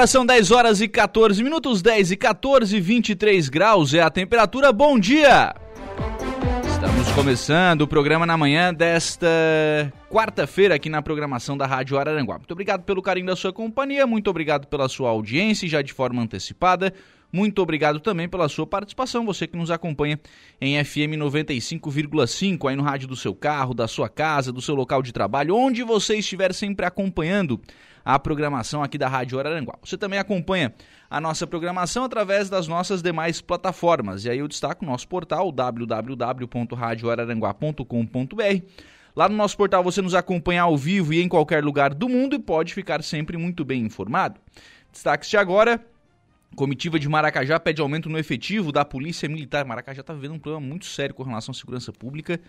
Agora são 10 horas e 14 minutos, 10 e 14, 23 graus é a temperatura. Bom dia! Estamos começando o programa na manhã desta quarta-feira aqui na programação da Rádio Araranguá. Muito obrigado pelo carinho da sua companhia, muito obrigado pela sua audiência já de forma antecipada. Muito obrigado também pela sua participação, você que nos acompanha em FM 95,5 aí no rádio do seu carro, da sua casa, do seu local de trabalho, onde você estiver sempre acompanhando a programação aqui da Rádio Araranguá. Você também acompanha a nossa programação através das nossas demais plataformas. E aí eu destaco o nosso portal www.radioararanguá.com.br. Lá no nosso portal você nos acompanha ao vivo e em qualquer lugar do mundo e pode ficar sempre muito bem informado. Destaque-se agora Comitiva de Maracajá pede aumento no efetivo da Polícia Militar. Maracajá está vivendo um problema muito sério com relação à segurança pública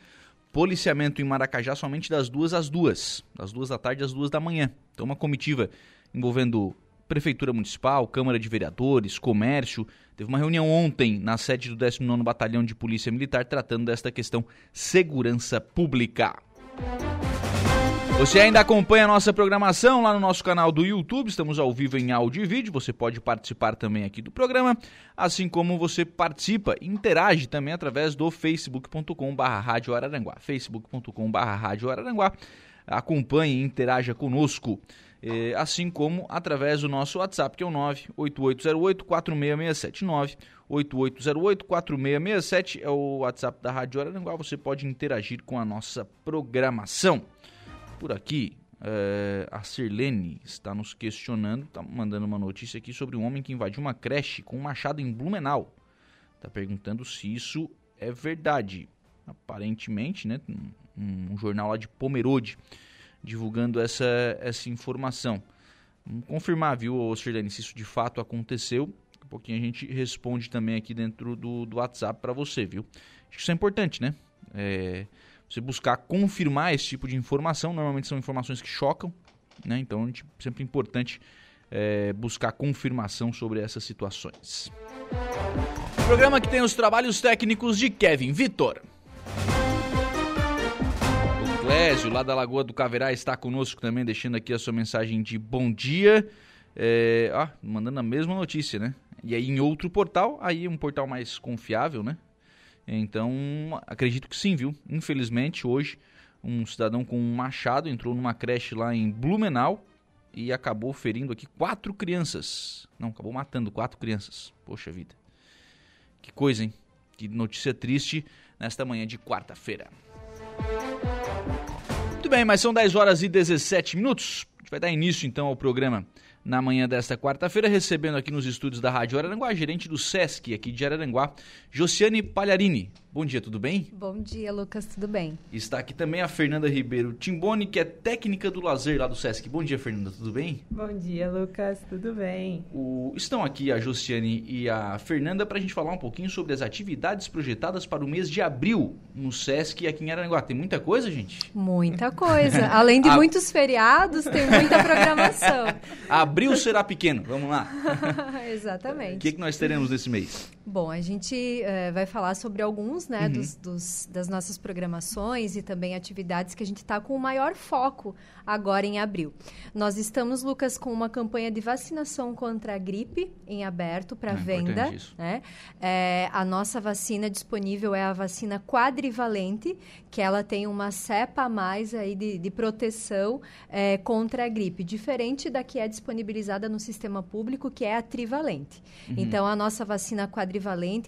policiamento em Maracajá somente das duas às duas, das duas da tarde às duas da manhã. Então, uma comitiva envolvendo Prefeitura Municipal, Câmara de Vereadores, Comércio. Teve uma reunião ontem na sede do 19º Batalhão de Polícia Militar tratando desta questão segurança pública. Você ainda acompanha a nossa programação lá no nosso canal do YouTube, estamos ao vivo em áudio e vídeo, você pode participar também aqui do programa, assim como você participa e interage também através do facebook.com.br Rádio Araranguá, facebook.com.br Rádio Araranguá, acompanhe e interaja conosco, eh, assim como através do nosso WhatsApp, que é o 98808-4667, 98808-4667 é o WhatsApp da Rádio Araranguá, você pode interagir com a nossa programação por aqui, é, a Sirlene está nos questionando, está mandando uma notícia aqui sobre um homem que invadiu uma creche com um machado em Blumenau. Está perguntando se isso é verdade. Aparentemente, né, um, um jornal lá de Pomerode divulgando essa, essa informação. Vamos confirmar, viu, Sirlene, se isso de fato aconteceu. Daqui a pouquinho a gente responde também aqui dentro do, do WhatsApp para você, viu? Acho que isso é importante, né? É, você buscar confirmar esse tipo de informação. Normalmente são informações que chocam, né? Então é sempre importante é, buscar confirmação sobre essas situações. Programa que tem os trabalhos técnicos de Kevin Vitor. O Clésio, lá da Lagoa do Caverá, está conosco também, deixando aqui a sua mensagem de bom dia. É, mandando a mesma notícia, né? E aí em outro portal, aí um portal mais confiável, né? Então, acredito que sim, viu? Infelizmente, hoje, um cidadão com um machado entrou numa creche lá em Blumenau e acabou ferindo aqui quatro crianças. Não, acabou matando quatro crianças. Poxa vida. Que coisa, hein? Que notícia triste nesta manhã de quarta-feira. Muito bem, mas são 10 horas e 17 minutos. A gente vai dar início então ao programa na manhã desta quarta-feira, recebendo aqui nos estúdios da Rádio Araranguá, gerente do SESC aqui de Araranguá, Josiane Palharini. Bom dia, tudo bem? Bom dia, Lucas, tudo bem? Está aqui também a Fernanda Ribeiro Timboni, que é técnica do lazer lá do SESC. Bom dia, Fernanda, tudo bem? Bom dia, Lucas, tudo bem? O... Estão aqui a Josiane e a Fernanda para a gente falar um pouquinho sobre as atividades projetadas para o mês de abril no SESC aqui em Araranguá. Tem muita coisa, gente? Muita coisa. Além de a... muitos feriados, tem muita programação. abril será pequeno, vamos lá. Exatamente. O que, que nós teremos nesse mês? Bom, a gente uh, vai falar sobre alguns né, uhum. dos, dos, das nossas programações e também atividades que a gente está com o maior foco agora em abril. Nós estamos, Lucas, com uma campanha de vacinação contra a gripe em aberto para é venda. Né? É, a nossa vacina disponível é a vacina quadrivalente, que ela tem uma cepa a mais aí de, de proteção é, contra a gripe, diferente da que é disponibilizada no sistema público, que é a trivalente. Uhum. Então, a nossa vacina quadrivalente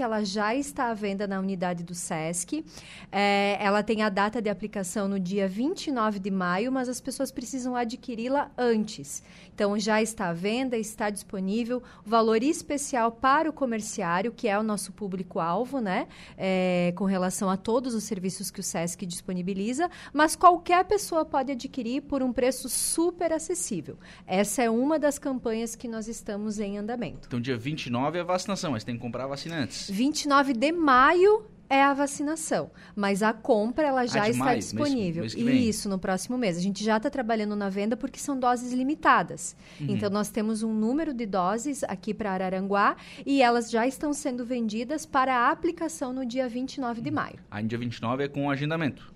ela já está à venda na unidade do SESC. É, ela tem a data de aplicação no dia 29 de maio, mas as pessoas precisam adquiri-la antes. Então, já está à venda, está disponível. O valor especial para o comerciário, que é o nosso público-alvo, né? É, com relação a todos os serviços que o SESC disponibiliza, mas qualquer pessoa pode adquirir por um preço super acessível. Essa é uma das campanhas que nós estamos em andamento. Então, dia 29 é a vacinação, mas tem que comprar vacina antes. 29 de maio é a vacinação, mas a compra ela já Ah, está disponível. mês- mês. Isso, no próximo mês. A gente já está trabalhando na venda porque são doses limitadas. Uhum. Então, nós temos um número de doses aqui para Araranguá e elas já estão sendo vendidas para a aplicação no dia 29 de maio. Aí, dia 29 é com agendamento.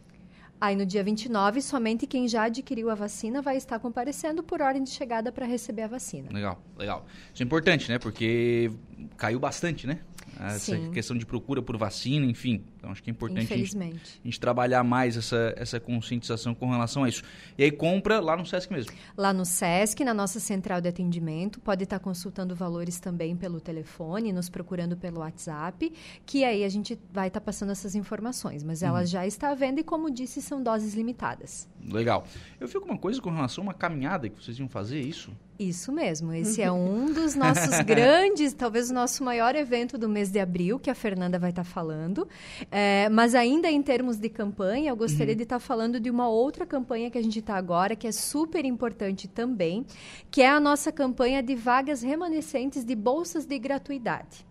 Aí, no dia 29, somente quem já adquiriu a vacina vai estar comparecendo por ordem de chegada para receber a vacina. Legal, legal. Isso é importante, né? Porque caiu bastante, né? Essa Sim. questão de procura por vacina, enfim. Então, acho que é importante a gente, a gente trabalhar mais essa, essa conscientização com relação a isso. E aí, compra lá no Sesc mesmo. Lá no SESC, na nossa central de atendimento, pode estar consultando valores também pelo telefone, nos procurando pelo WhatsApp, que aí a gente vai estar passando essas informações. Mas ela já está à venda e, como disse, são doses limitadas. Legal. Eu vi alguma coisa com relação a uma caminhada que vocês iam fazer, é isso? Isso mesmo, esse é um dos nossos grandes, talvez o nosso maior evento do mês de abril, que a Fernanda vai estar falando. É, mas ainda em termos de campanha, eu gostaria de estar falando de uma outra campanha que a gente está agora, que é super importante também, que é a nossa campanha de vagas remanescentes de bolsas de gratuidade.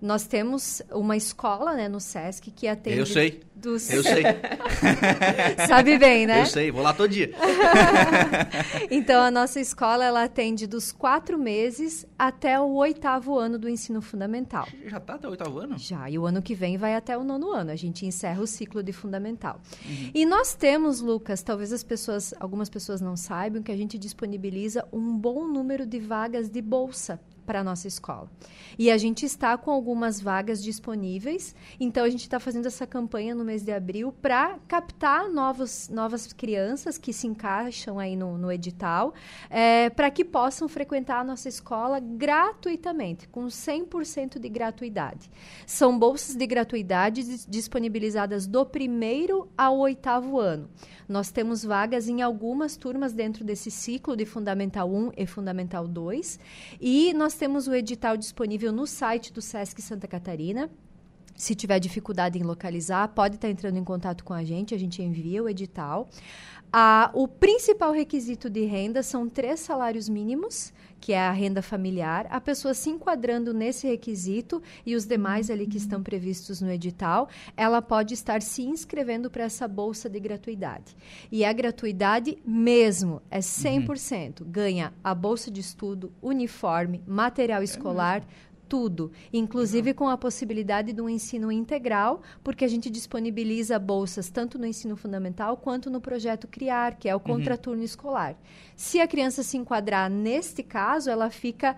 Nós temos uma escola né, no SESC que atende... Eu sei. Dos... Eu sei. Sabe bem, né? Eu sei, vou lá todo dia. Então, a nossa escola ela atende dos quatro meses até o oitavo ano do ensino fundamental. Já tá até o oitavo ano? Já, e o ano que vem vai até o nono ano. A gente encerra o ciclo de fundamental. E nós temos, Lucas, talvez as pessoas, algumas pessoas não saibam, que a gente disponibiliza um bom número de vagas de bolsa para a nossa escola. E a gente está com algumas vagas disponíveis, então a gente está fazendo essa campanha no mês de abril para captar novos, novas crianças que se encaixam aí no, no edital, para que possam frequentar a nossa escola gratuitamente, com 100% de gratuidade. São bolsas de gratuidade dis- disponibilizadas do primeiro ao oitavo ano. Nós temos vagas em algumas turmas dentro desse ciclo de Fundamental 1 e Fundamental 2. E nós temos o edital disponível no site do SESC Santa Catarina. Se tiver dificuldade em localizar, pode estar entrando em contato com a gente, a gente envia o edital. Ah, o principal requisito de renda são três salários mínimos, que é a renda familiar. A pessoa se enquadrando nesse requisito e os demais ali que estão previstos no edital, ela pode estar se inscrevendo para essa bolsa de gratuidade. E a gratuidade mesmo é 100%. Ganha a bolsa de estudo, uniforme, material escolar, tudo, inclusive com a possibilidade de um ensino integral, porque a gente disponibiliza bolsas tanto no ensino fundamental quanto no projeto Criar, que é o contraturno escolar. Se a criança se enquadrar neste caso, ela fica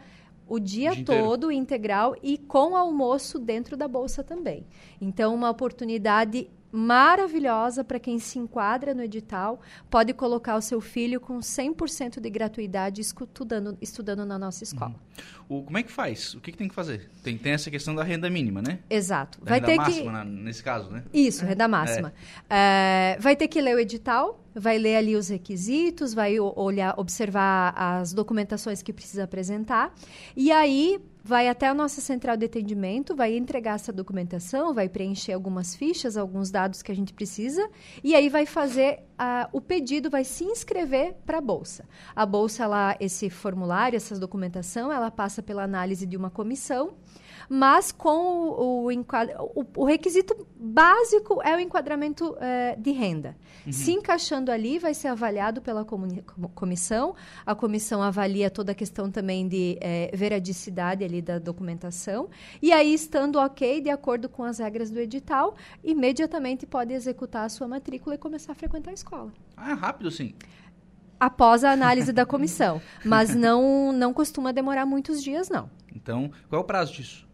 o dia, dia inteiro. todo integral e com almoço dentro da bolsa também. Então, uma oportunidade maravilhosa para quem se enquadra no edital, pode colocar o seu filho com 100% de gratuidade estudando, estudando na nossa escola. O, como é que faz? O que, que tem que fazer? Tem, tem essa questão da renda mínima, né? Exato. Da Vai renda ter máxima, que na- nesse caso, né? Isso, renda máxima. É, vai ter que ler o edital, vai ler ali os requisitos, vai olhar, observar as documentações que precisa apresentar. E aí vai até a nossa central de atendimento, vai entregar essa documentação, vai preencher algumas fichas, alguns dados que a gente precisa, e aí vai fazer ah, o pedido, vai se inscrever para a bolsa. A bolsa, ela, esse formulário, essa documentação, ela passa pela análise de uma comissão mas com o, o, o- o requisito básico é o enquadramento eh, de renda. Se encaixando ali, vai ser avaliado pela comuni- comissão. A comissão avalia toda a questão também de eh, veradicidade ali da documentação. E aí, estando ok, de acordo com as regras do edital, imediatamente pode executar a sua matrícula e começar a frequentar a escola. Ah, rápido sim. Após a análise da comissão. Mas não, não costuma demorar muitos dias, não. Então, qual é o prazo disso?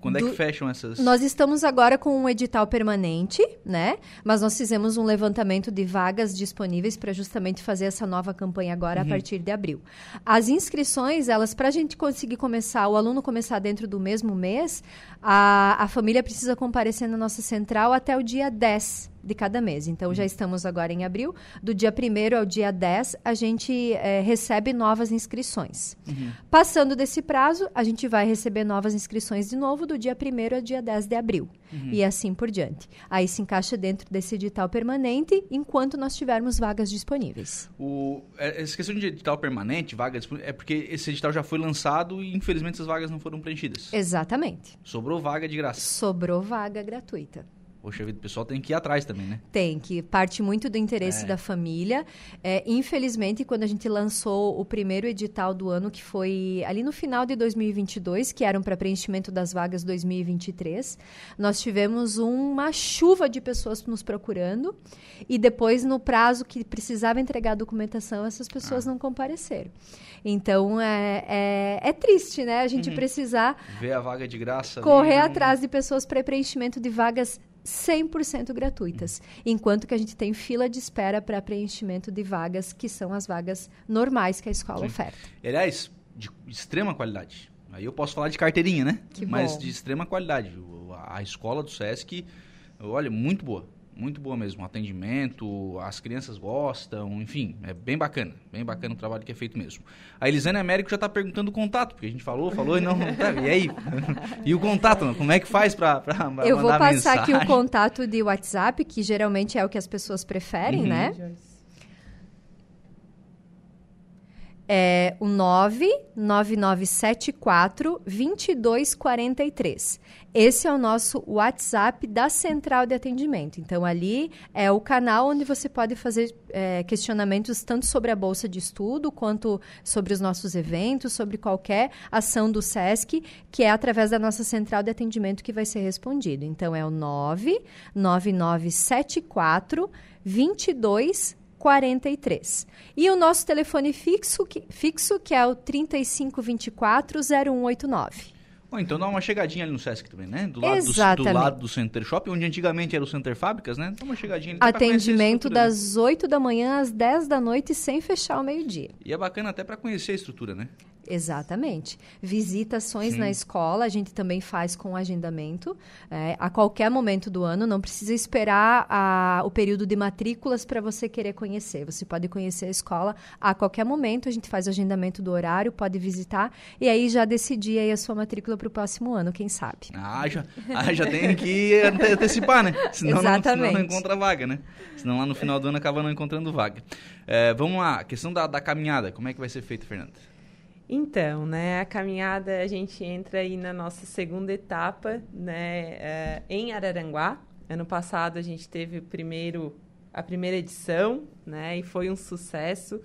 Quando do... é que fecham essas? Nós estamos agora com um edital permanente, né? Mas nós fizemos um levantamento de vagas disponíveis para justamente fazer essa nova campanha agora uhum. a partir de abril. As inscrições, elas, para a gente conseguir começar, o aluno começar dentro do mesmo mês, a, a família precisa comparecer na nossa central até o dia 10 de cada mês. Então, já uhum. estamos agora em abril. Do dia 1 ao dia 10, a gente é, recebe novas inscrições. Uhum. Passando desse prazo, a gente vai receber novas inscrições de novo do dia 1 ao dia 10 de abril. Uhum. E assim por diante. Aí se encaixa dentro desse edital permanente, enquanto nós tivermos vagas disponíveis. O, é, essa questão de edital permanente, vaga é porque esse edital já foi lançado e, infelizmente, essas vagas não foram preenchidas. Exatamente. Sobrou vaga de graça. Sobrou vaga gratuita. Poxa vida, o pessoal tem que ir atrás também, né? Tem, que parte muito do interesse é. da família. É, infelizmente, quando a gente lançou o primeiro edital do ano, que foi ali no final de 2022, que eram para preenchimento das vagas 2023, nós tivemos uma chuva de pessoas nos procurando e depois, no prazo que precisava entregar a documentação, essas pessoas ah. não compareceram. Então, é, é, é, triste, né? A gente uhum. precisar... Ver a vaga de graça. Correr ali, atrás de pessoas para preenchimento de vagas 100% gratuitas, enquanto que a gente tem fila de espera para preenchimento de vagas, que são as vagas normais que a escola Sim. oferta. Aliás, de extrema qualidade. Aí eu posso falar de carteirinha, né? Que Mas bom. de extrema qualidade. A escola do SESC, olha, muito boa muito boa mesmo. O atendimento, as crianças gostam, enfim, é bem bacana. Bem bacana o trabalho que é feito mesmo. A Elisane Américo já está perguntando o contato, porque a gente falou, falou e não. Tá, e aí? e o contato, como é que faz para Eu vou passar mensagem? aqui o contato de WhatsApp, que geralmente é o que as pessoas preferem, uhum. né? É o 99974 2243. Esse é o nosso WhatsApp da Central de Atendimento. Então, ali é o canal onde você pode fazer é, questionamentos tanto sobre a Bolsa de Estudo, quanto sobre os nossos eventos, sobre qualquer ação do SESC, que é através da nossa Central de Atendimento que vai ser respondido. Então, é o 99974 2243. 43. E o nosso telefone fixo, que, fixo, que é o 3524 0189. Bom, então dá uma chegadinha ali no Sesc também, né? Do lado, do, do, lado do Center Shop, onde antigamente era o Center Fábricas, né? Dá uma chegadinha ali. Atendimento das 8 da manhã às 10 da noite, sem fechar o meio-dia. E é bacana até para conhecer a estrutura, né? Exatamente. Visitações Sim. na escola a gente também faz com agendamento é, a qualquer momento do ano. Não precisa esperar a, o período de matrículas para você querer conhecer. Você pode conhecer a escola a qualquer momento. A gente faz o agendamento do horário, pode visitar e aí já decidir aí a sua matrícula para o próximo ano, quem sabe. Ah, já, ah, já tem que antecipar, né? Senão Exatamente. Não, senão não encontra vaga, né? Senão lá no final do ano acaba não encontrando vaga. É, vamos lá, questão da, da caminhada. Como é que vai ser feita, Fernanda? Então, né, a caminhada a gente entra aí na nossa segunda etapa, né, é, em Araranguá. Ano passado a gente teve o primeiro, a primeira edição, né, e foi um sucesso.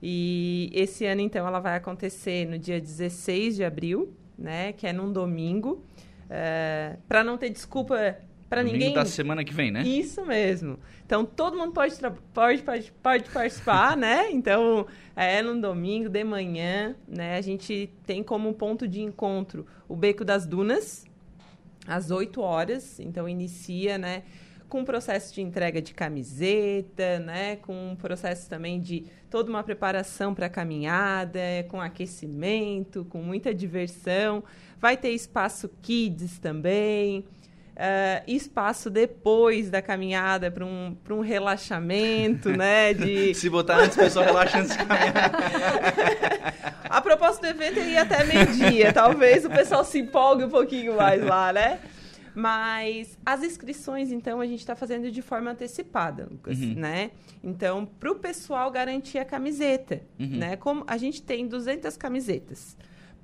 E esse ano então ela vai acontecer no dia 16 de abril, né, que é num domingo. É, para não ter desculpa para ninguém. da semana que vem, né? Isso mesmo. Então todo mundo pode, pode, pode, pode participar, né? Então é no domingo de manhã, né? A gente tem como ponto de encontro o Beco das Dunas, às 8 horas. Então inicia, né? Com um processo de entrega de camiseta, né? Com um processo também de toda uma preparação para a caminhada, com aquecimento, com muita diversão. Vai ter espaço kids também uh, espaço depois da caminhada para um, um relaxamento, né? De... Se botar antes, o pessoal relaxa antes de caminhar. A proposta do evento é ir até meio-dia. Talvez o pessoal se empolgue um pouquinho mais lá, né? Mas as inscrições, então, a gente está fazendo de forma antecipada, Lucas, uhum. né? Então, para o pessoal garantir a camiseta, uhum. né? Como a gente tem 200 camisetas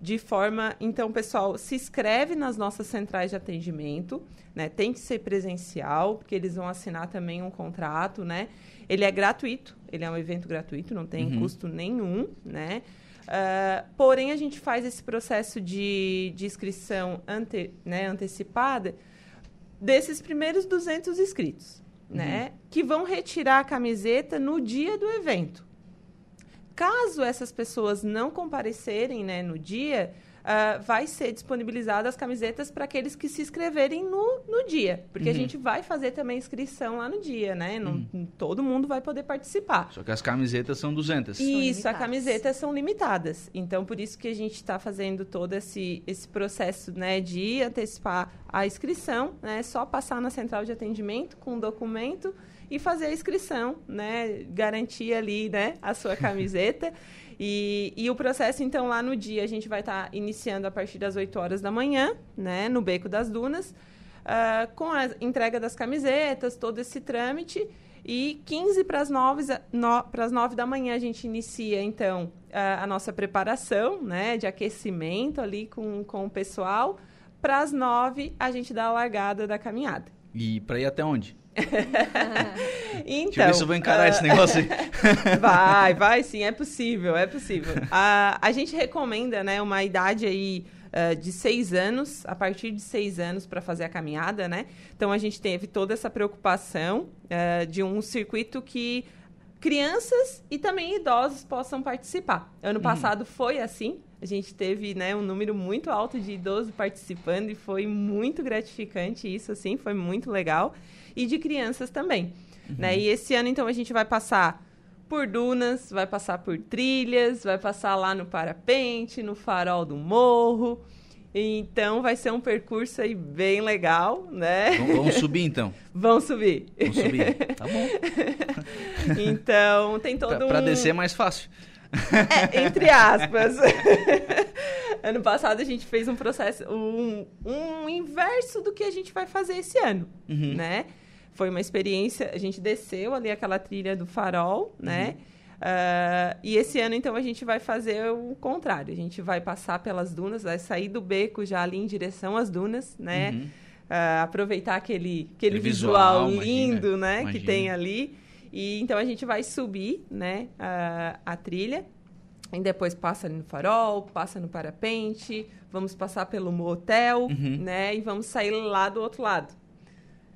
de forma. Então, pessoal, se inscreve nas nossas centrais de atendimento, né? Tem que ser presencial, porque eles vão assinar também um contrato, né? Ele é gratuito, ele é um evento gratuito, não tem uhum. custo nenhum, né? Uh, porém, a gente faz esse processo de, de inscrição ante, né, antecipada desses primeiros 200 inscritos, uhum. né? Que vão retirar a camiseta no dia do evento. Caso essas pessoas não comparecerem né, no dia, uh, vai ser disponibilizada as camisetas para aqueles que se inscreverem no, no dia. Porque uhum. a gente vai fazer também inscrição lá no dia, né? Não, uhum. Todo mundo vai poder participar. Só que as camisetas são 200. Isso, as camisetas são limitadas. Então, por isso que a gente está fazendo todo esse, esse processo né, de antecipar a inscrição, né? Só passar na central de atendimento com um documento e fazer a inscrição, né? Garantir ali, né, a sua camiseta. E, e o processo, então, lá no dia, a gente vai estar tá iniciando a partir das 8 horas da manhã, né, no Beco das Dunas, uh, com a entrega das camisetas, todo esse trâmite. E 15 para as 9, no, 9 da manhã a gente inicia, então, a, a nossa preparação, né, de aquecimento ali com, com o pessoal. Para as 9 a gente dá a largada da caminhada. E para ir até onde? então, Deixa eu ver se eu vou encarar uh... esse negócio aí. vai, vai sim, é possível, é possível. A, a gente recomenda, né, uma idade aí uh, de seis anos, a partir de seis anos para fazer a caminhada, né? Então a gente teve toda essa preocupação uh, de um circuito que crianças e também idosos possam participar. Ano uhum. passado foi assim. A gente teve né, um número muito alto de idosos participando e foi muito gratificante isso, assim, foi muito legal e de crianças também. Uhum. Né? E esse ano, então, a gente vai passar por dunas, vai passar por trilhas, vai passar lá no parapente, no farol do morro. Então vai ser um percurso aí bem legal, né? Subir então. vamos subir. Vamos subir. Tá bom. então tem todo pra, um. Para descer é mais fácil. É, entre aspas. ano passado a gente fez um processo, um, um inverso do que a gente vai fazer esse ano, uhum. né? Foi uma experiência, a gente desceu ali aquela trilha do farol, né? Uhum. Uh, e esse ano, então, a gente vai fazer o contrário. A gente vai passar pelas dunas, vai sair do beco já ali em direção às dunas, né? Uhum. Uh, aproveitar aquele, aquele visual, visual lindo, imagina, né? Imagina. Que tem ali. E então a gente vai subir, né? A, a trilha. E depois passa no farol, passa no parapente, vamos passar pelo motel, uhum. né? E vamos sair lá do outro lado.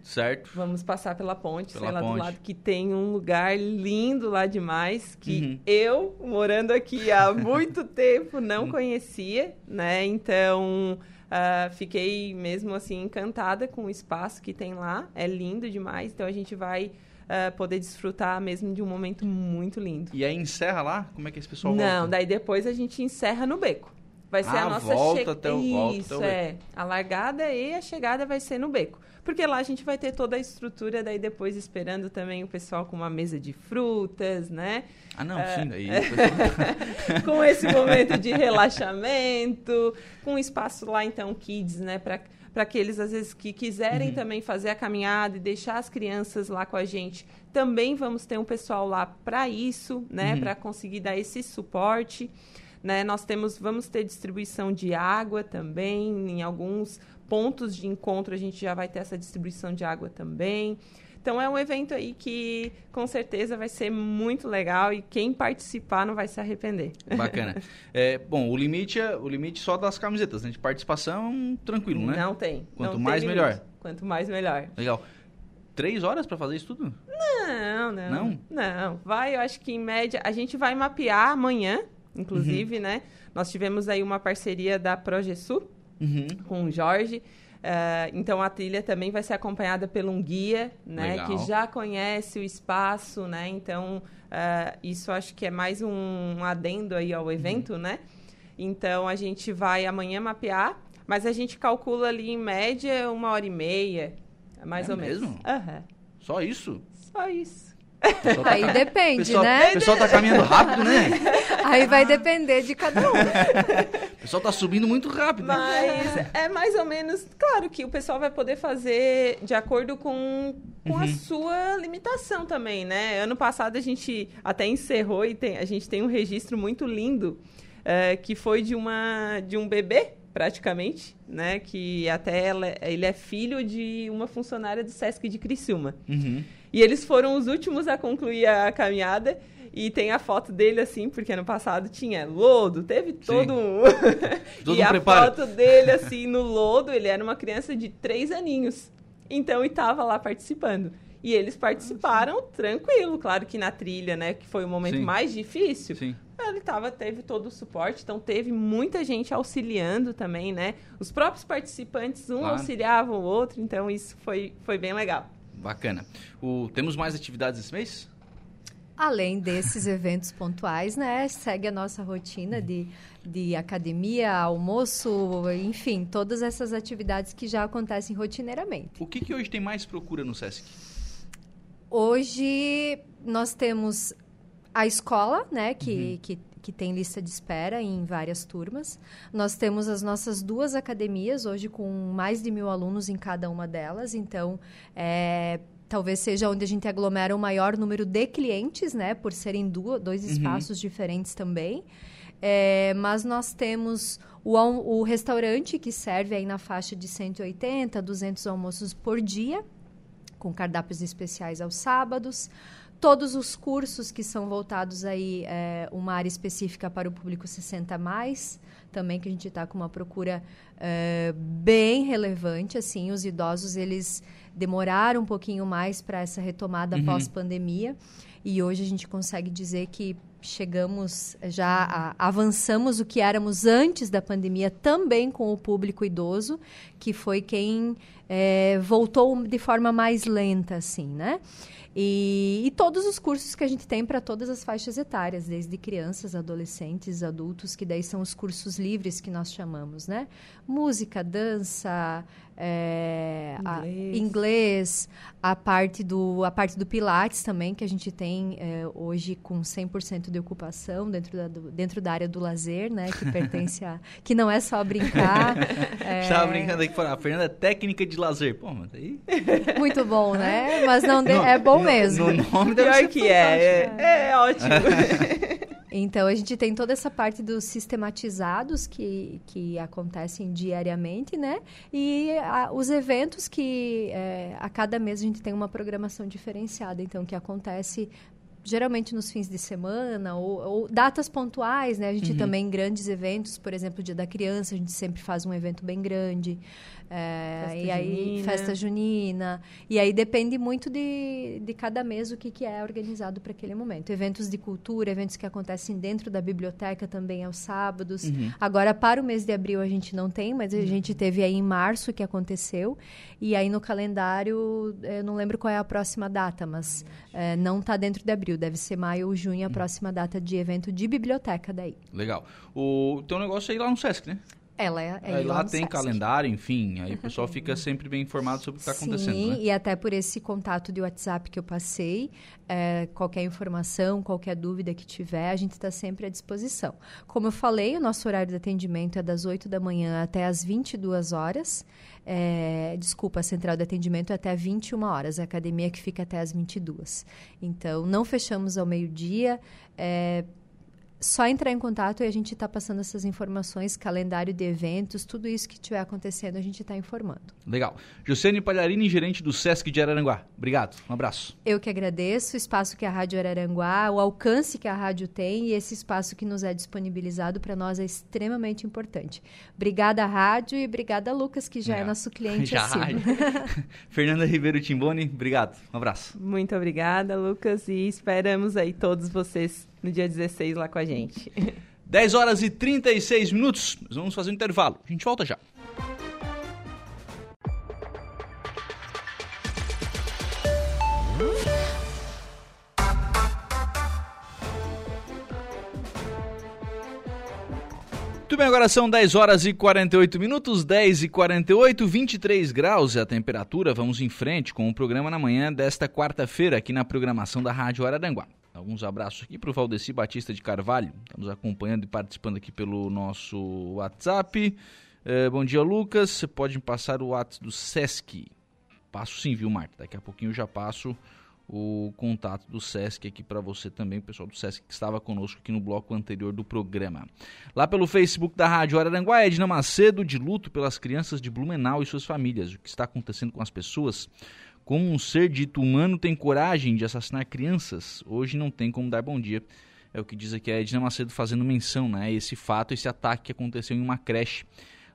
Certo. Vamos passar pela ponte, pela sei lá ponte. do lado, que tem um lugar lindo lá demais, que uhum. eu, morando aqui há muito tempo, não uhum. conhecia, né? Então, uh, fiquei mesmo assim encantada com o espaço que tem lá. É lindo demais, então a gente vai uh, poder desfrutar mesmo de um momento muito lindo. E aí encerra lá? Como é que esse pessoal Não, volta? daí depois a gente encerra no beco. Vai ser ah, a nossa volta até o, Isso, volta é. A largada e a chegada vai ser no beco. Porque lá a gente vai ter toda a estrutura, daí depois esperando também o pessoal com uma mesa de frutas, né? Ah, não, é, sim, daí. com esse momento de relaxamento, com espaço lá, então, kids, né? Para aqueles, às vezes, que quiserem uhum. também fazer a caminhada e deixar as crianças lá com a gente. Também vamos ter um pessoal lá para isso, né? Uhum. Para conseguir dar esse suporte. Né? Nós temos, vamos ter distribuição de água também, em alguns pontos de encontro a gente já vai ter essa distribuição de água também. Então é um evento aí que com certeza vai ser muito legal e quem participar não vai se arrepender. Bacana. É, bom, o limite é o limite só das camisetas, né? De participação, tranquilo, né? Não tem. Quanto não mais tem melhor. Quanto mais melhor. Legal. Três horas para fazer isso tudo? Não, não. Não? Não. Vai, eu acho que em média a gente vai mapear amanhã inclusive, uhum. né? Nós tivemos aí uma parceria da Progesul uhum. com o Jorge. Uh, então a trilha também vai ser acompanhada por um guia, né, Legal. que já conhece o espaço, né? Então uh, isso acho que é mais um adendo aí ao evento, uhum. né? Então a gente vai amanhã mapear, mas a gente calcula ali em média uma hora e meia, mais é ou mesmo? menos. Uhum. Só isso? Só isso. Tá Aí depende, pessoal, né? O pessoal tá caminhando rápido, né? Aí vai depender de cada um. O pessoal tá subindo muito rápido. Mas é mais ou menos... Claro que o pessoal vai poder fazer de acordo com, com uhum. a sua limitação também, né? Ano passado a gente até encerrou e tem, a gente tem um registro muito lindo uh, que foi de, uma, de um bebê praticamente, né? Que até ela, ele é filho de uma funcionária do Sesc de Criciúma. Uhum. E eles foram os últimos a concluir a caminhada. E tem a foto dele assim, porque ano passado tinha lodo, teve todo um. todo e um a preparo. foto dele assim no lodo, ele era uma criança de três aninhos. Então, e estava lá participando. E eles participaram tranquilo, claro que na trilha, né, que foi o momento Sim. mais difícil. Sim. Ele tava, teve todo o suporte, então teve muita gente auxiliando também, né? Os próprios participantes, um Claro. auxiliava o outro, então isso foi, foi bem legal. Bacana. O, temos mais atividades esse mês? Além desses eventos pontuais, né, segue a nossa rotina de, de academia, almoço, enfim, todas essas atividades que já acontecem rotineiramente. O que, que hoje tem mais procura no Sesc? Hoje nós temos a escola, né, Uhum. que, que, tem lista de espera em várias turmas. Nós temos as nossas duas academias, hoje com mais de mil alunos em cada uma delas. Então, é, talvez seja onde a gente aglomera o maior número de clientes, né, por serem duas, dois Uhum. espaços diferentes também. É, mas nós temos o, o restaurante que serve aí na faixa de 180, 200 almoços por dia, com cardápios especiais aos sábados. Todos os cursos que são voltados aí, é, uma área específica para o público 60 a mais, também que a gente está com uma procura é, bem relevante, assim, os idosos, eles demoraram um pouquinho mais para essa retomada Uhum. pós-pandemia, e hoje a gente consegue dizer que chegamos, já a- avançamos o que éramos antes da pandemia, também com o público idoso, que foi quem é, voltou de forma mais lenta, assim, né? E, e todos os cursos que a gente tem para todas as faixas etárias, desde crianças, adolescentes, adultos, que daí são os cursos livres que nós chamamos, né? Música, dança, é, a- Inglês. inglês, a parte do a parte do Pilates também que a gente tem é, hoje com 100% de ocupação dentro da, do- dentro da área do lazer, né? Que pertence a que não é só brincar. é, Estava brincando aqui fora. A Fernanda é técnica de lazer. Pô, mas aí. muito bom, né? Mas não de- é bom mesmo. No nome Pior que é, é, é ótimo. Então, a gente tem toda essa parte dos sistematizados que, que acontecem diariamente, né? E a- os eventos que é, a cada mês a gente tem uma programação diferenciada, então, que acontece geralmente nos fins de semana ou, ou datas pontuais, né? A gente também grandes eventos, por exemplo, o Dia da Criança, a gente sempre faz um evento bem grande. É, Festa e aí, junina. festa junina. E aí depende muito de, de cada mês o que, que é organizado para aquele momento. Eventos de cultura, eventos que acontecem dentro da biblioteca também aos sábados. Uhum. Agora, para o mês de abril a gente não tem, mas a gente teve aí em março que aconteceu. E aí no calendário, eu não lembro qual é a próxima data, mas é, não está dentro de abril. Deve ser maio ou junho a próxima data de evento de biblioteca daí. Legal. O teu negócio é ir lá no Sesc, né? Ela é, é aí ir lá tem Sesc. calendário, enfim. Aí o pessoal fica sempre bem informado sobre o que está acontecendo, Sim, né? e até por esse contato de WhatsApp que eu passei, é, qualquer informação, qualquer dúvida que tiver, a gente está sempre à disposição. Como eu falei, o nosso horário de atendimento é das 8 da manhã até as 22 horas. É, desculpa, a central de atendimento é até 21 horas, a academia que fica até as 22. Então, não fechamos ao meio-dia. É, só entrar em contato e a gente está passando essas informações, calendário de eventos, tudo isso que estiver acontecendo, a gente está informando. Legal. Jussiane Palharini, gerente do Sesc de Araranguá. Obrigado. Um abraço. Eu que agradeço o espaço que a Rádio Araranguá, o alcance que a rádio tem e esse espaço que nos é disponibilizado para nós é extremamente importante. Obrigada, rádio, e obrigada, Lucas, que já é, É, nosso cliente Já. Fernanda Ribeiro Timboni, obrigado. Um abraço. Muito obrigada, Lucas, e esperamos aí todos vocês no dia 16 lá com a gente. 10 horas e 36 minutos. Nós vamos fazer um intervalo. A gente volta já. Muito bem, agora são 10 horas e 48 minutos, 10 e 48, 23 graus é a temperatura. Vamos em frente com o programa na manhã desta quarta-feira aqui na programação da Rádio Araranguá. Alguns abraços aqui para o Valdeci Batista de Carvalho, está nos acompanhando e participando aqui pelo nosso WhatsApp. Eh, bom dia, Lucas. Você pode me passar o WhatsApp do Sesc? Passo sim, viu, Marta? Daqui a pouquinho eu já passo o contato do Sesc aqui para você também, o pessoal do Sesc que estava conosco aqui no bloco anterior do programa. Lá pelo Facebook da Rádio Araranguá, Edna Macedo, de luto pelas crianças de Blumenau e suas famílias. O que está acontecendo com as pessoas? Como um ser dito humano tem coragem de assassinar crianças? Hoje não tem como dar bom dia. É o que diz aqui a Edna Macedo fazendo menção, né? Esse fato, esse ataque que aconteceu em uma creche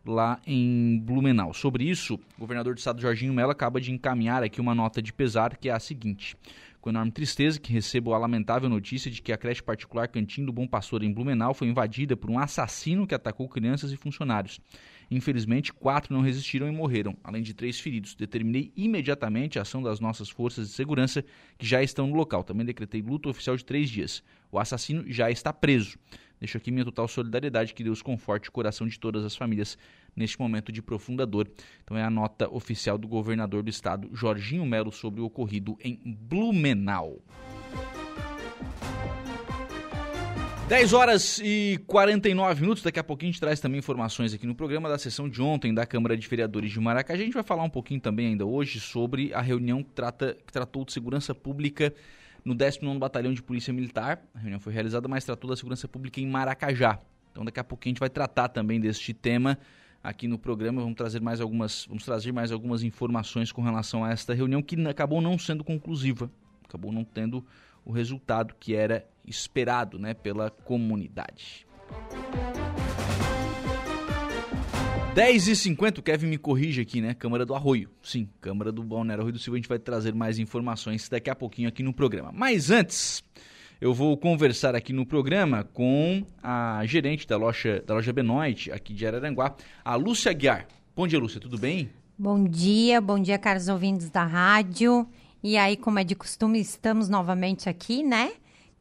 lá em Blumenau. Sobre isso, o governador do estado Jorginho Mello acaba de encaminhar aqui uma nota de pesar que é a seguinte: com enorme tristeza que recebo a lamentável notícia de que a creche particular Cantinho do Bom Pastor em Blumenau foi invadida por um assassino que atacou crianças e funcionários. Infelizmente, quatro não resistiram e morreram, além de três feridos. Determinei imediatamente a ação das nossas forças de segurança que já estão no local. Também decretei luto oficial de três dias. O assassino já está preso. Deixo aqui minha total solidariedade, que Deus conforte o coração de todas as famílias neste momento de profunda dor. Então é a nota oficial do governador do estado, Jorginho Melo, sobre o ocorrido em Blumenau. 10 horas e 49 minutos. Daqui a pouquinho a gente traz também informações aqui no programa da sessão de ontem da Câmara de Vereadores de Maracajá. A gente vai falar um pouquinho também ainda hoje sobre a reunião que, trata, que tratou de segurança pública no 19º Batalhão de Polícia Militar. A reunião foi realizada, mas tratou da segurança pública em Maracajá. Então daqui a pouquinho a gente vai tratar também deste tema aqui no programa. Vamos trazer mais algumas, vamos trazer mais algumas informações com relação a esta reunião que acabou não sendo conclusiva, acabou não tendo o resultado que era esperado né, pela comunidade. 10h50, o Kevin me corrige aqui, né? Câmara do Arroio. Sim, Câmara do Balneário Arroio do Silva. A gente vai trazer mais informações daqui a pouquinho aqui no programa. Mas antes, eu vou conversar aqui no programa com a gerente da loja, da loja Benoit, aqui de Araranguá, a Lúcia Guiar. Bom dia, Lúcia, tudo bem? Bom dia, bom dia, caros ouvintes da rádio. E aí, como é de costume, estamos novamente aqui, né?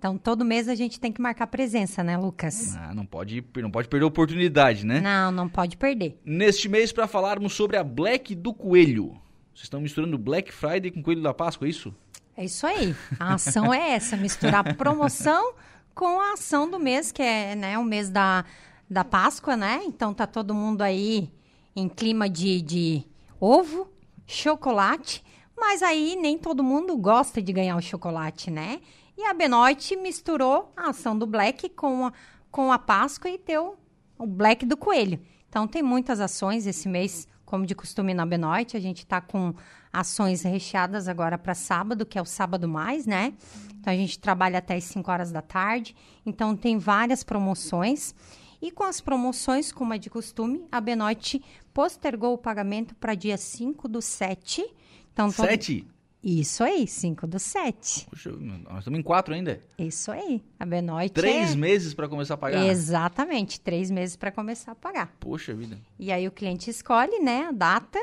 Então, todo mês a gente tem que marcar presença, né, Lucas? Ah, não pode, não pode perder a oportunidade, né? Não, não pode perder. Neste mês, para falarmos sobre a Black do Coelho. Vocês estão misturando Black Friday com Coelho da Páscoa, é isso? É isso aí. A ação é essa, misturar promoção com a ação do mês, que é né, o mês da, da Páscoa, né? Então, tá todo mundo aí em clima de, de ovo, chocolate mas aí nem todo mundo gosta de ganhar o chocolate, né? E a Benoit misturou a ação do Black com a, com a Páscoa e deu o Black do Coelho. Então tem muitas ações esse mês, como de costume na Benoit. A gente está com ações recheadas agora para sábado, que é o sábado mais, né? Então a gente trabalha até as 5 horas da tarde. Então tem várias promoções. E com as promoções, como é de costume, a Benoit postergou o pagamento para dia 5 do 7 então, Sete? Isso aí, cinco do sete. Puxa, nós estamos em quatro ainda. Isso aí. A Benoit Três é... meses para começar a pagar? Exatamente, três meses para começar a pagar. Poxa vida. E aí o cliente escolhe, né, a data.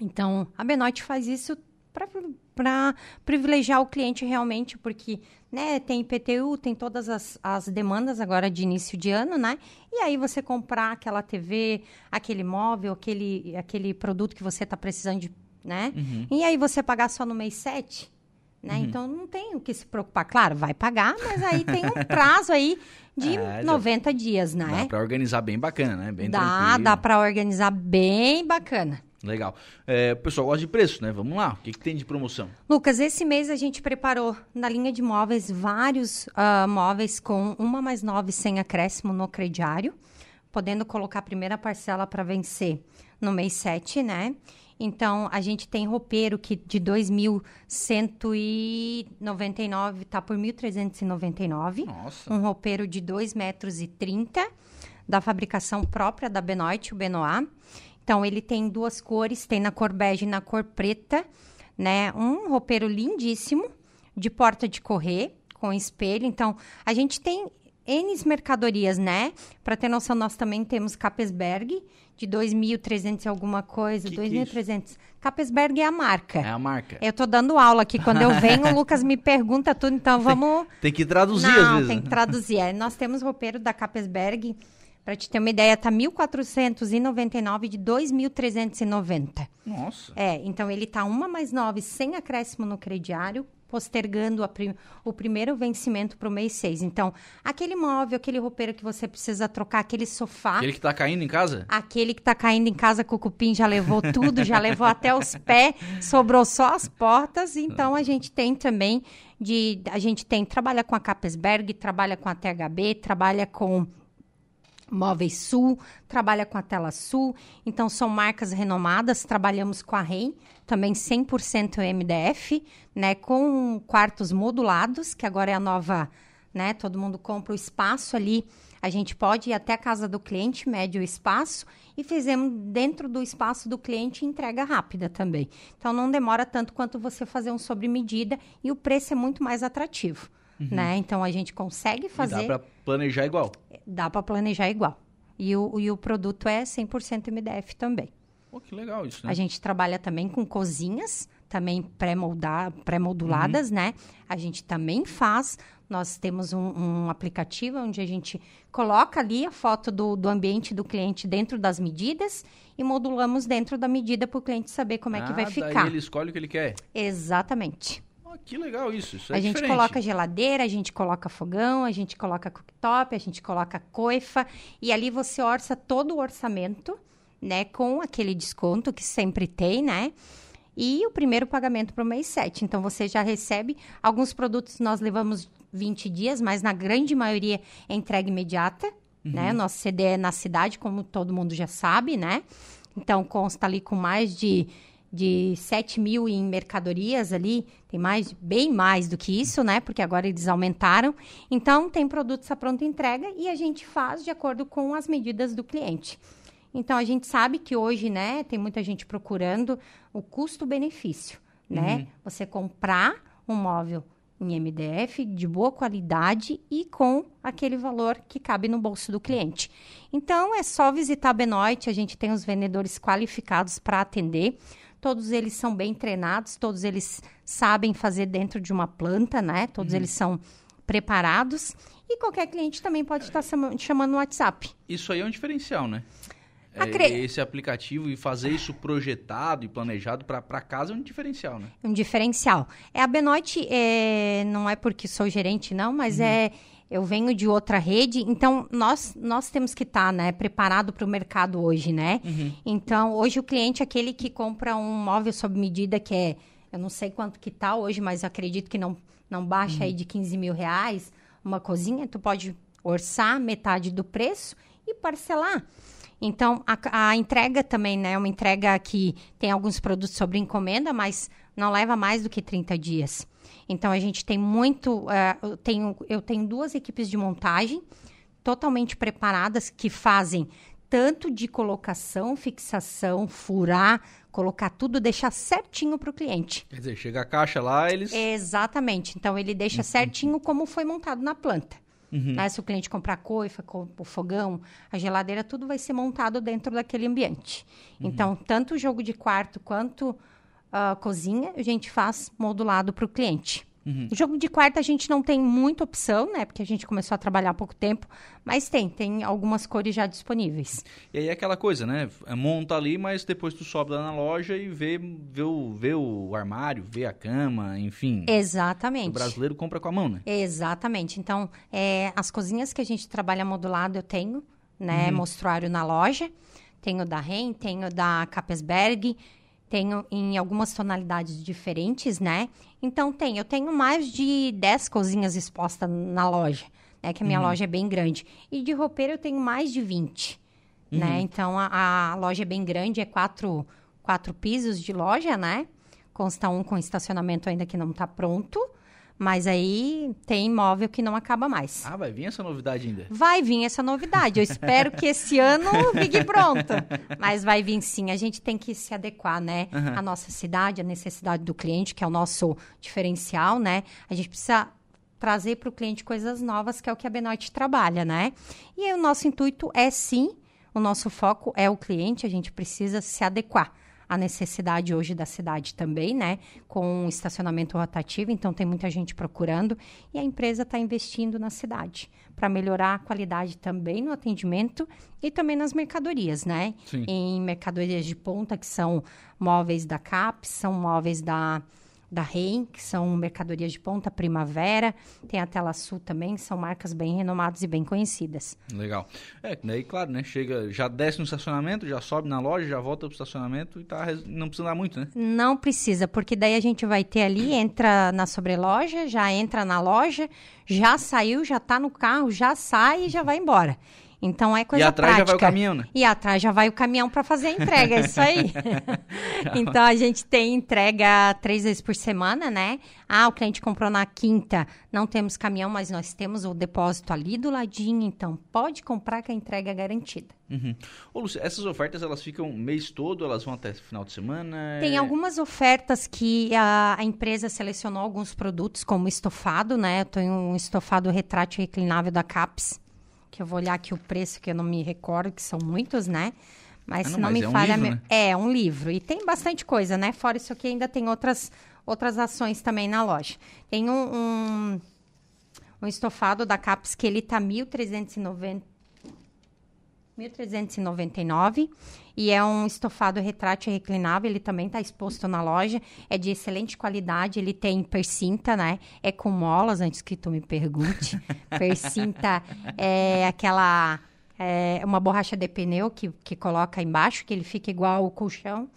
Então, a Benoit faz isso para privilegiar o cliente realmente, porque né, tem IPTU, tem todas as, as demandas agora de início de ano, né? E aí você comprar aquela TV, aquele móvel, aquele, aquele produto que você está precisando de né? Uhum. E aí você pagar só no mês 7, né? Uhum. Então não tem o que se preocupar. Claro, vai pagar, mas aí tem um prazo aí de é, 90 dias, né? Dá para organizar bem bacana, né? Bem dá, tranquilo. dá para organizar bem bacana. Legal. É, o pessoal gosta de preço, né? Vamos lá. O que, que, tem de promoção? Lucas, esse mês a gente preparou na linha de móveis vários uh, móveis com uma mais nove sem acréscimo no crediário, podendo colocar a primeira parcela para vencer no mês 7, né? Então, a gente tem roupeiro que de 2.199 tá por 1.399. Nossa. Um roupeiro de 2 metros e 30 da fabricação própria da Benoit, o Benoit. Então, ele tem duas cores, tem na cor bege e na cor preta, né? Um roupeiro lindíssimo, de porta de correr, com espelho. Então, a gente tem N mercadorias, né? Para ter noção, nós também temos Capesberg, de 2.300 e alguma coisa, 2.300. Capesberg é a marca. É a marca. Eu tô dando aula aqui. Quando eu venho, o Lucas me pergunta tudo, então vamos... Tem, tem que traduzir Não, às vezes. tem que traduzir. É, nós temos roupeiro da Capesberg, para te ter uma ideia, tá 1.499 de 2.390. Nossa. É, então ele tá uma mais nove sem acréscimo no crediário, postergando prim o primeiro vencimento para o mês 6. Então, aquele móvel, aquele roupeiro que você precisa trocar, aquele sofá. Aquele que está caindo em casa? Aquele que está caindo em casa com o cupim já levou tudo, já levou até os pés, sobrou só as portas. Então, a gente tem também de. A gente tem, trabalha com a Capesberg, trabalha com a THB, trabalha com Móveis Sul, trabalha com a Tela Sul, então são marcas renomadas, trabalhamos com a REM, também 100% MDF, né, com quartos modulados, que agora é a nova né? Todo mundo compra o espaço ali. A gente pode ir até a casa do cliente, mede o espaço e fizemos dentro do espaço do cliente entrega rápida também. Então não demora tanto quanto você fazer um sobre medida e o preço é muito mais atrativo, né? Então a gente consegue fazer. E dá para planejar igual. Dá para planejar igual. E o, e o produto é 100% MDF também. Pô, que legal isso, né? A gente trabalha também com cozinhas, também pré-moduladas, Uhum. né? A gente também faz. Nós temos um, um aplicativo onde a gente coloca ali a foto do, do ambiente do cliente dentro das medidas e modulamos dentro da medida para o cliente saber como é que vai Ah, ficar. Daí ele escolhe o que ele quer. Exatamente. Ah, que legal isso. Isso é a gente diferente. coloca geladeira, a gente coloca fogão, a gente coloca cooktop, a gente coloca coifa e ali você orça todo o orçamento, né, com aquele desconto que sempre tem, né? E o primeiro pagamento para o mês 7. Então você já recebe alguns produtos nós levamos 20 dias, mas na grande maioria é entrega imediata, né? Nosso CD é na cidade, como todo mundo já sabe, né? Então consta ali com mais de de 7 mil em mercadorias ali, tem mais, bem mais do que isso, né? Porque agora eles aumentaram. Então, tem produtos à pronta entrega e a gente faz de acordo com as medidas do cliente. Então, a gente sabe que hoje, né, tem muita gente procurando o custo-benefício, né? Você comprar um móvel em MDF de boa qualidade e com aquele valor que cabe no bolso do cliente. Então, é só visitar a Benoit, a gente tem os vendedores qualificados para atender. Todos eles são bem treinados, todos eles sabem fazer dentro de uma planta, né? Todos eles são preparados. E qualquer cliente também pode estar chama- chamando no WhatsApp. Isso aí é um diferencial, né? É, Esse aplicativo e fazer isso projetado e planejado para casa é um diferencial, né? Um diferencial. É a Benoit, é, não é porque sou gerente, não, mas é. Eu venho de outra rede, então nós, nós temos que estar né, preparado para o mercado hoje, né? Então, hoje o cliente é aquele que compra um móvel sob medida que é, eu não sei quanto que tá hoje, mas acredito que não, não baixa aí de 15 mil reais, uma cozinha, tu pode orçar metade do preço e parcelar. Então, a, a entrega também, né? É uma entrega que tem alguns produtos sobre encomenda, mas não leva mais do que 30 dias. Então, a gente tem muito... eh, eu, tenho, eu tenho duas equipes de montagem totalmente preparadas que fazem tanto de colocação, fixação, furar, colocar tudo, deixar certinho para o cliente. Quer dizer, chega a caixa lá, eles. Exatamente. Então, ele deixa certinho como foi montado na planta. Né? Se o cliente comprar coifa, co- o fogão, a geladeira, tudo vai ser montado dentro daquele ambiente. Então, tanto o jogo de quarto quanto a cozinha, a gente faz modulado para o cliente. O jogo de quarto a gente não tem muita opção, né? Porque a gente começou a trabalhar há pouco tempo, mas tem, tem algumas cores já disponíveis. E aí é aquela coisa, né? Monta ali, mas depois tu sobe lá na loja e vê, vê, o, vê o armário, vê a cama, enfim. Exatamente. O brasileiro compra com a mão, né? Exatamente. Então, é, as cozinhas que a gente trabalha modulado, eu tenho, né? Mostruário na loja. Tenho da REN, tenho da Capesberg, tenho em algumas tonalidades diferentes, né? Então, tem. Eu tenho mais de 10 cozinhas expostas na loja, né? Que a minha loja é bem grande. E de roupeiro eu tenho mais de 20, né? Então, a, a loja é bem grande, é quatro, quatro pisos de loja, né? Consta um com estacionamento ainda que não está pronto. Mas aí tem imóvel que não acaba mais. Ah, vai vir essa novidade ainda. Vai vir essa novidade. Eu espero que esse ano fique pronto. Mas vai vir sim. A gente tem que se adequar, né? À nossa cidade, à necessidade do cliente, que é o nosso diferencial, né? A gente precisa trazer para o cliente coisas novas, que é o que a Benoit trabalha, né? E aí, o nosso intuito é sim, o nosso foco é o cliente, a gente precisa se adequar à necessidade hoje da cidade também, né? Com estacionamento rotativo, então tem muita gente procurando e a empresa está investindo na cidade para melhorar a qualidade também no atendimento e também nas mercadorias, né? Sim. Em mercadorias de ponta, que são móveis da CAP, são móveis da da REM, que são mercadorias de ponta, Primavera, tem a Tela Sul também, são marcas bem renomadas e bem conhecidas. Legal. É, daí, claro, né? Chega, já desce no estacionamento, já sobe na loja, já volta pro estacionamento e tá, não precisa dar muito, né? Não precisa, porque daí a gente vai ter ali, entra na sobreloja, já entra na loja, já saiu, já tá no carro, já sai e já vai embora. Então é coisa E atrás já prática. vai o caminhão, né? E atrás já vai o caminhão para fazer a entrega, é isso aí. então a gente tem entrega três vezes por semana, né? Ah, o cliente comprou na quinta, não temos caminhão, mas nós temos o depósito ali do ladinho, então pode comprar que a entrega é garantida. Uhum. Ô, Lúcia, essas ofertas elas ficam o mês todo, elas vão até final de semana? Tem É- algumas ofertas que a, a empresa selecionou alguns produtos, como estofado, né? Eu tenho um estofado retrátil reclinável da CAPS, que eu vou olhar aqui o preço, que eu não me recordo, que são muitos, né? Mas Ah, se não, não mas me é um falha... livro, me- né? É, um livro. E tem bastante coisa, né? Fora isso aqui, ainda tem outras, outras ações também na loja. Tem um, um, um estofado da CAPS que ele tá 1.390... 1.399 e é um estofado retrátil reclinável, ele também está exposto na loja, é de excelente qualidade, ele tem percinta, né? É com molas, antes que tu me pergunte. percinta é aquela é uma borracha de pneu que, que coloca embaixo, que ele fica igual o colchão.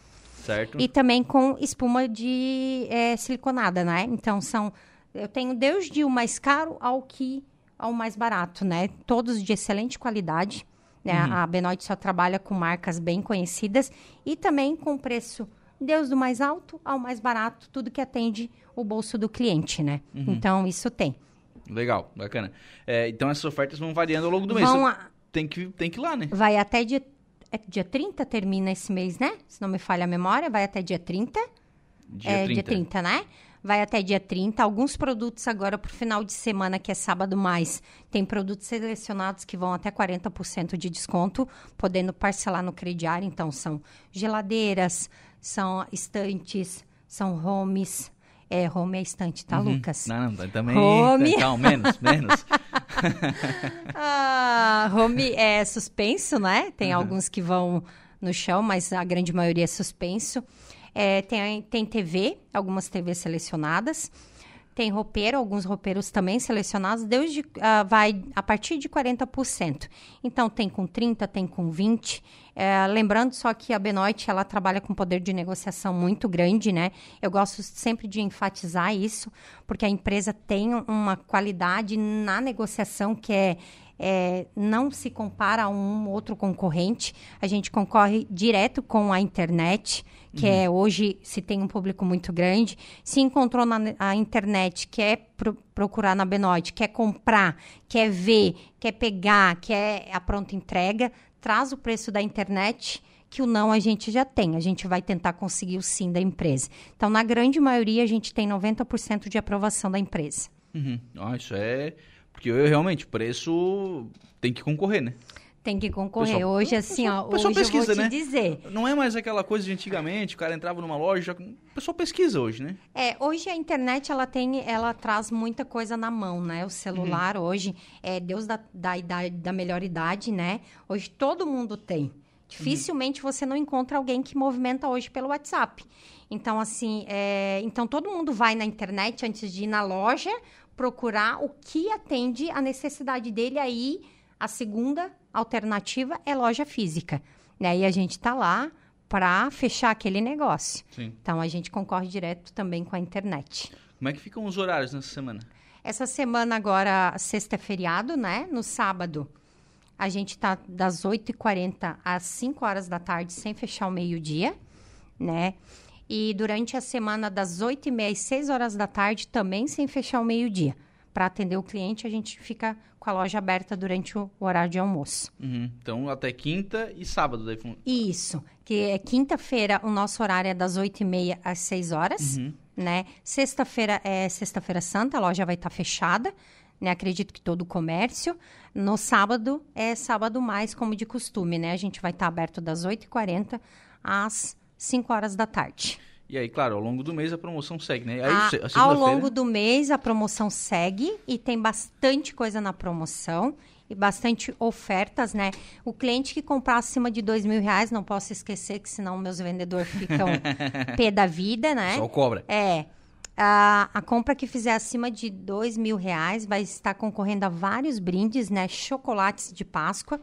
Certo. E também com espuma de é, siliconada, né? Então são. Eu tenho desde o mais caro ao que ao mais barato, né? Todos de excelente qualidade. Né? A Benoit só trabalha com marcas bem conhecidas e também com preço desde o mais alto ao mais barato, tudo que atende o bolso do cliente, né? Então isso tem. Legal, bacana. É, então essas ofertas vão variando ao longo do mês. Vão a- tem, que, tem que ir lá, né? vai até dia, é dia 30 termina esse mês, né? Se não me falha a memória, vai até dia 30. Dia é, 30. dia 30, né? Vai até dia 30. Alguns produtos agora pro final de semana, que é sábado mais, tem produtos selecionados que vão até 40% de desconto, podendo parcelar no crediário. Então, são geladeiras, são estantes, são homes. É, home é estante, tá, Lucas? Não, não, também. Home. Não, menos, menos. Ah, home é suspenso, né? Tem alguns que vão no chão, mas a grande maioria é suspenso. É, tem, tem TV, algumas TVs selecionadas. Tem roupeiro, alguns roupeiros também selecionados, desde, ah, vai a partir de 40%. Então, tem com 30%, tem com 20%. É, lembrando só que a Benoit, ela trabalha com poder de negociação muito grande, né? Eu gosto sempre de enfatizar isso, porque a empresa tem uma qualidade na negociação que é, é, não se compara a um outro concorrente. A gente concorre direto com a internet, que é hoje se tem um público muito grande. Se encontrou na a internet, quer pro- procurar na Benoit, quer comprar, quer ver, quer pegar, quer a pronta entrega, traz o preço da internet que o não a gente já tem. A gente vai tentar conseguir o sim da empresa. Então, na grande maioria, a gente tem 90% de aprovação da empresa. Uhum. Ah, isso é. Porque eu realmente, preço tem que concorrer, né? Tem que concorrer. Pessoal- hoje, assim, ó, hoje pesquisa, eu vou te né? dizer. Não é mais aquela coisa de antigamente, o cara entrava numa loja. O pessoal pesquisa hoje, né? É, hoje a internet ela tem, ela traz muita coisa na mão, né? O celular hoje é Deus da, da idade, da melhor idade, né? Hoje todo mundo tem. Dificilmente você não encontra alguém que movimenta hoje pelo WhatsApp. Então, assim, é, então todo mundo vai na internet antes de ir na loja procurar o que atende a necessidade dele. Aí, a segunda alternativa é loja física. Né? E a gente tá lá para fechar aquele negócio. Sim. Então a gente concorre direto também com a internet. Como é que ficam os horários nessa semana? Essa semana agora, sexta é feriado, né? No sábado, a gente tá das 8h40 às 5 horas da tarde, sem fechar o meio-dia, né? E durante a semana, das 8h30 às 6 horas da tarde, também sem fechar o meio-dia. Para atender o cliente, a gente fica com a loja aberta durante o horário de almoço. Uhum. Então, até quinta e sábado. Daí, Isso, que é quinta-feira, o nosso horário é das 8h30 às 6 horas, né? Sexta-feira é sexta-feira santa, a loja vai estar fechada, né? Acredito que todo o comércio. No sábado, é sábado mais, como de costume, né? A gente vai estar aberto das 8h40 às 5 horas da tarde. E aí, claro, ao longo do mês a promoção segue, né? Aí, A- ao longo do mês, a promoção segue e tem bastante coisa na promoção e bastante ofertas, né? O cliente que comprar acima de dois mil reais, não posso esquecer que senão meus vendedores ficam pé da vida, né? Só cobra. É. A, a compra que fizer acima de dois mil reais vai estar concorrendo a vários brindes, né? Chocolates de Páscoa,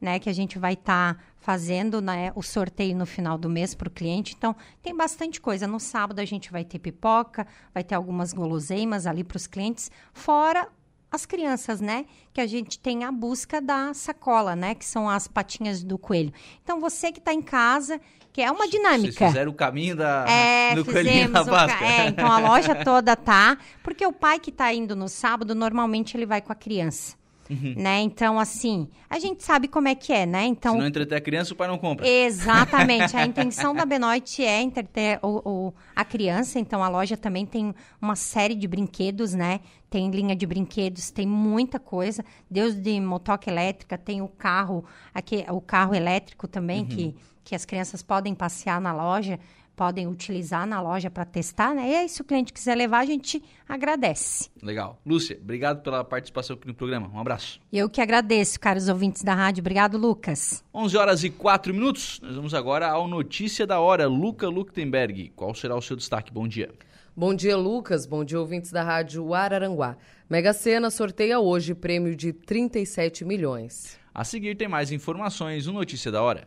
né? Que a gente vai estar fazendo né, o sorteio no final do mês para o cliente. Então, tem bastante coisa. No sábado a gente vai ter pipoca, vai ter algumas guloseimas ali para os clientes, fora as crianças, né? Que a gente tem a busca da sacola, né? Que são as patinhas do coelho. Então, você que está em casa, que é uma dinâmica. Vocês fizeram o caminho da, É, do coelhinho na o ca- Páscoa. É, então a loja toda tá. Porque o pai que tá indo no sábado, normalmente ele vai com a criança. Uhum. Né? Então, assim, a gente sabe como é que é, né? Então, Se não entreter a criança, o pai não compra. Exatamente. A intenção da Benoite é entreter o, o- a criança, então a loja também tem uma série de brinquedos, né? Tem linha de brinquedos, tem muita coisa. Deus de motoca elétrica, tem o carro, aqui, o carro elétrico também, que, que as crianças podem passear na loja, podem utilizar na loja para testar, né? E aí, se o cliente quiser levar, a gente agradece. Legal. Lúcia, obrigado pela participação aqui no programa. Um abraço. Eu que agradeço, caros ouvintes da rádio. Obrigado, Lucas. 11 horas e 4 minutos. Nós vamos agora ao Notícia da Hora. Luca Luktenberg, qual será o seu destaque? Bom dia. Bom dia, Lucas. Bom dia, ouvintes da Rádio Araranguá. Mega Sena sorteia hoje prêmio de 37 milhões. A seguir tem mais informações no Notícia da Hora.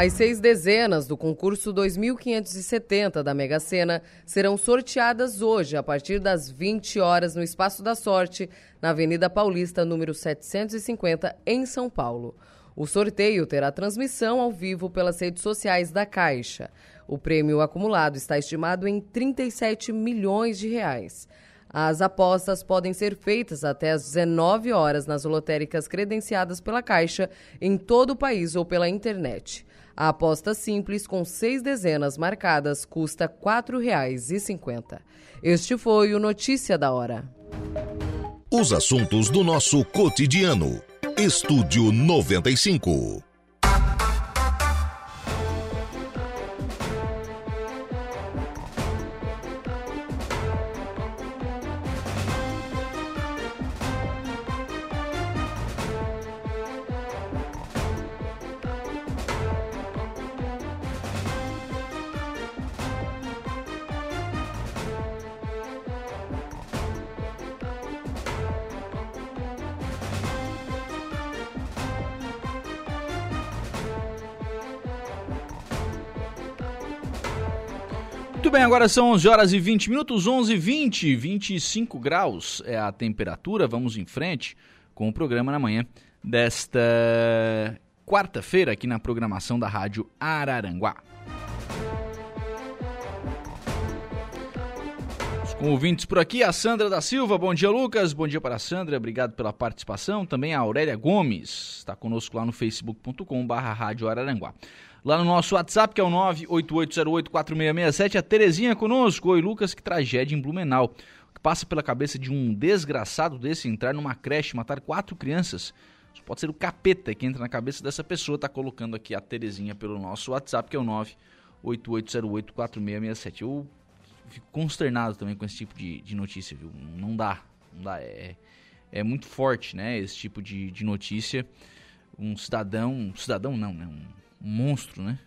As seis dezenas do concurso 2570 da Mega Sena serão sorteadas hoje a partir das 20 horas no Espaço da Sorte, na Avenida Paulista, número 750, em São Paulo. O sorteio terá transmissão ao vivo pelas redes sociais da Caixa. O prêmio acumulado está estimado em 37 milhões de reais. As apostas podem ser feitas até às 19 horas nas lotéricas credenciadas pela Caixa em todo o país ou pela internet. A aposta simples com seis dezenas marcadas custa R$ 4,50. Este foi o Notícia da Hora. Os assuntos do nosso cotidiano. Estúdio 95. Agora são 11 horas e 20 minutos, 11 e 20, 25 graus é a temperatura. Vamos em frente com o programa na manhã desta quarta-feira aqui na programação da Rádio Araranguá. Os com ouvintes por aqui, a Sandra da Silva, bom dia Lucas, bom dia para a Sandra, obrigado pela participação. Também a Aurélia Gomes, está conosco lá no facebook.com barra Rádio Araranguá. Lá no nosso WhatsApp, que é o 988084667, a Terezinha conosco. Oi, Lucas, que tragédia em Blumenau. O que passa pela cabeça de um desgraçado desse entrar numa creche e matar quatro crianças? Isso pode ser o capeta que entra na cabeça dessa pessoa. Tá colocando aqui a Terezinha pelo nosso WhatsApp, que é o 988084667. Eu fico consternado também com esse tipo de, de notícia, viu? Não dá, não dá. É, é muito forte, né? Esse tipo de, de notícia. Um cidadão, um cidadão não, né? Um, um monstro, né?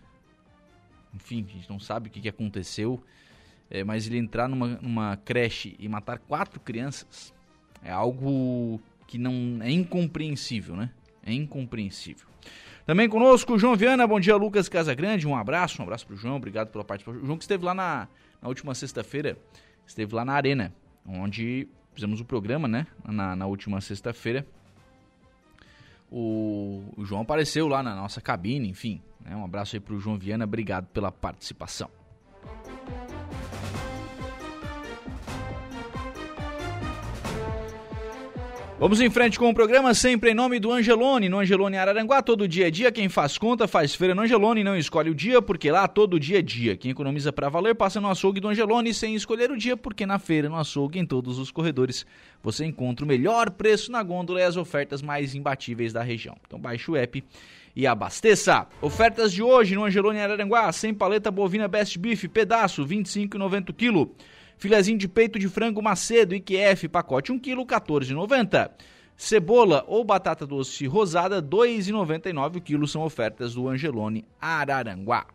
Enfim, a gente não sabe o que, que aconteceu, é, mas ele entrar numa, numa creche e matar quatro crianças é algo que não é incompreensível, né? É incompreensível. Também conosco João Viana, bom dia Lucas Casagrande, um abraço, um abraço pro João, obrigado pela participação. O João que esteve lá na, na última sexta-feira, esteve lá na Arena, onde fizemos o programa, né? Na, na última sexta-feira. O, o João apareceu lá na nossa cabine, enfim. Né? Um abraço aí pro João Viana, obrigado pela participação. Vamos em frente com o programa, sempre em nome do Angelone. No Angelone Araranguá, todo dia é dia. Quem faz conta, faz feira no Angelone. Não escolhe o dia, porque lá todo dia é dia. Quem economiza para valer, passa no açougue do Angelone sem escolher o dia, porque na feira, no açougue, em todos os corredores, você encontra o melhor preço na gôndola e as ofertas mais imbatíveis da região. Então baixe o app e abasteça. Ofertas de hoje no Angelone Araranguá, sem paleta bovina Best Beef, pedaço, R$ 25,90 kg. Filezinho de peito de frango Macedo IQF, pacote 1 kg, 14,90. Cebola ou batata doce rosada, R$ 2,99 o quilo são ofertas do Angelone Araranguá.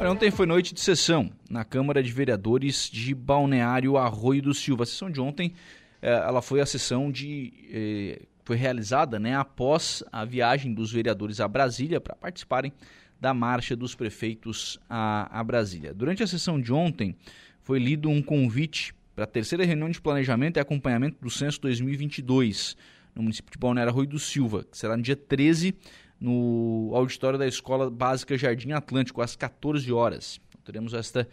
Ontem foi noite de sessão na Câmara de Vereadores de Balneário Arroio do Silva. A sessão de ontem, eh, ela foi a sessão de eh, foi realizada, né, após a viagem dos vereadores a Brasília para participarem da marcha dos prefeitos a, a Brasília. Durante a sessão de ontem, foi lido um convite para a terceira reunião de planejamento e acompanhamento do censo 2022 no município de Balneário Arroio do Silva, que será no dia 13 no auditório da Escola Básica Jardim Atlântico, às 14 horas. Então, teremos esta,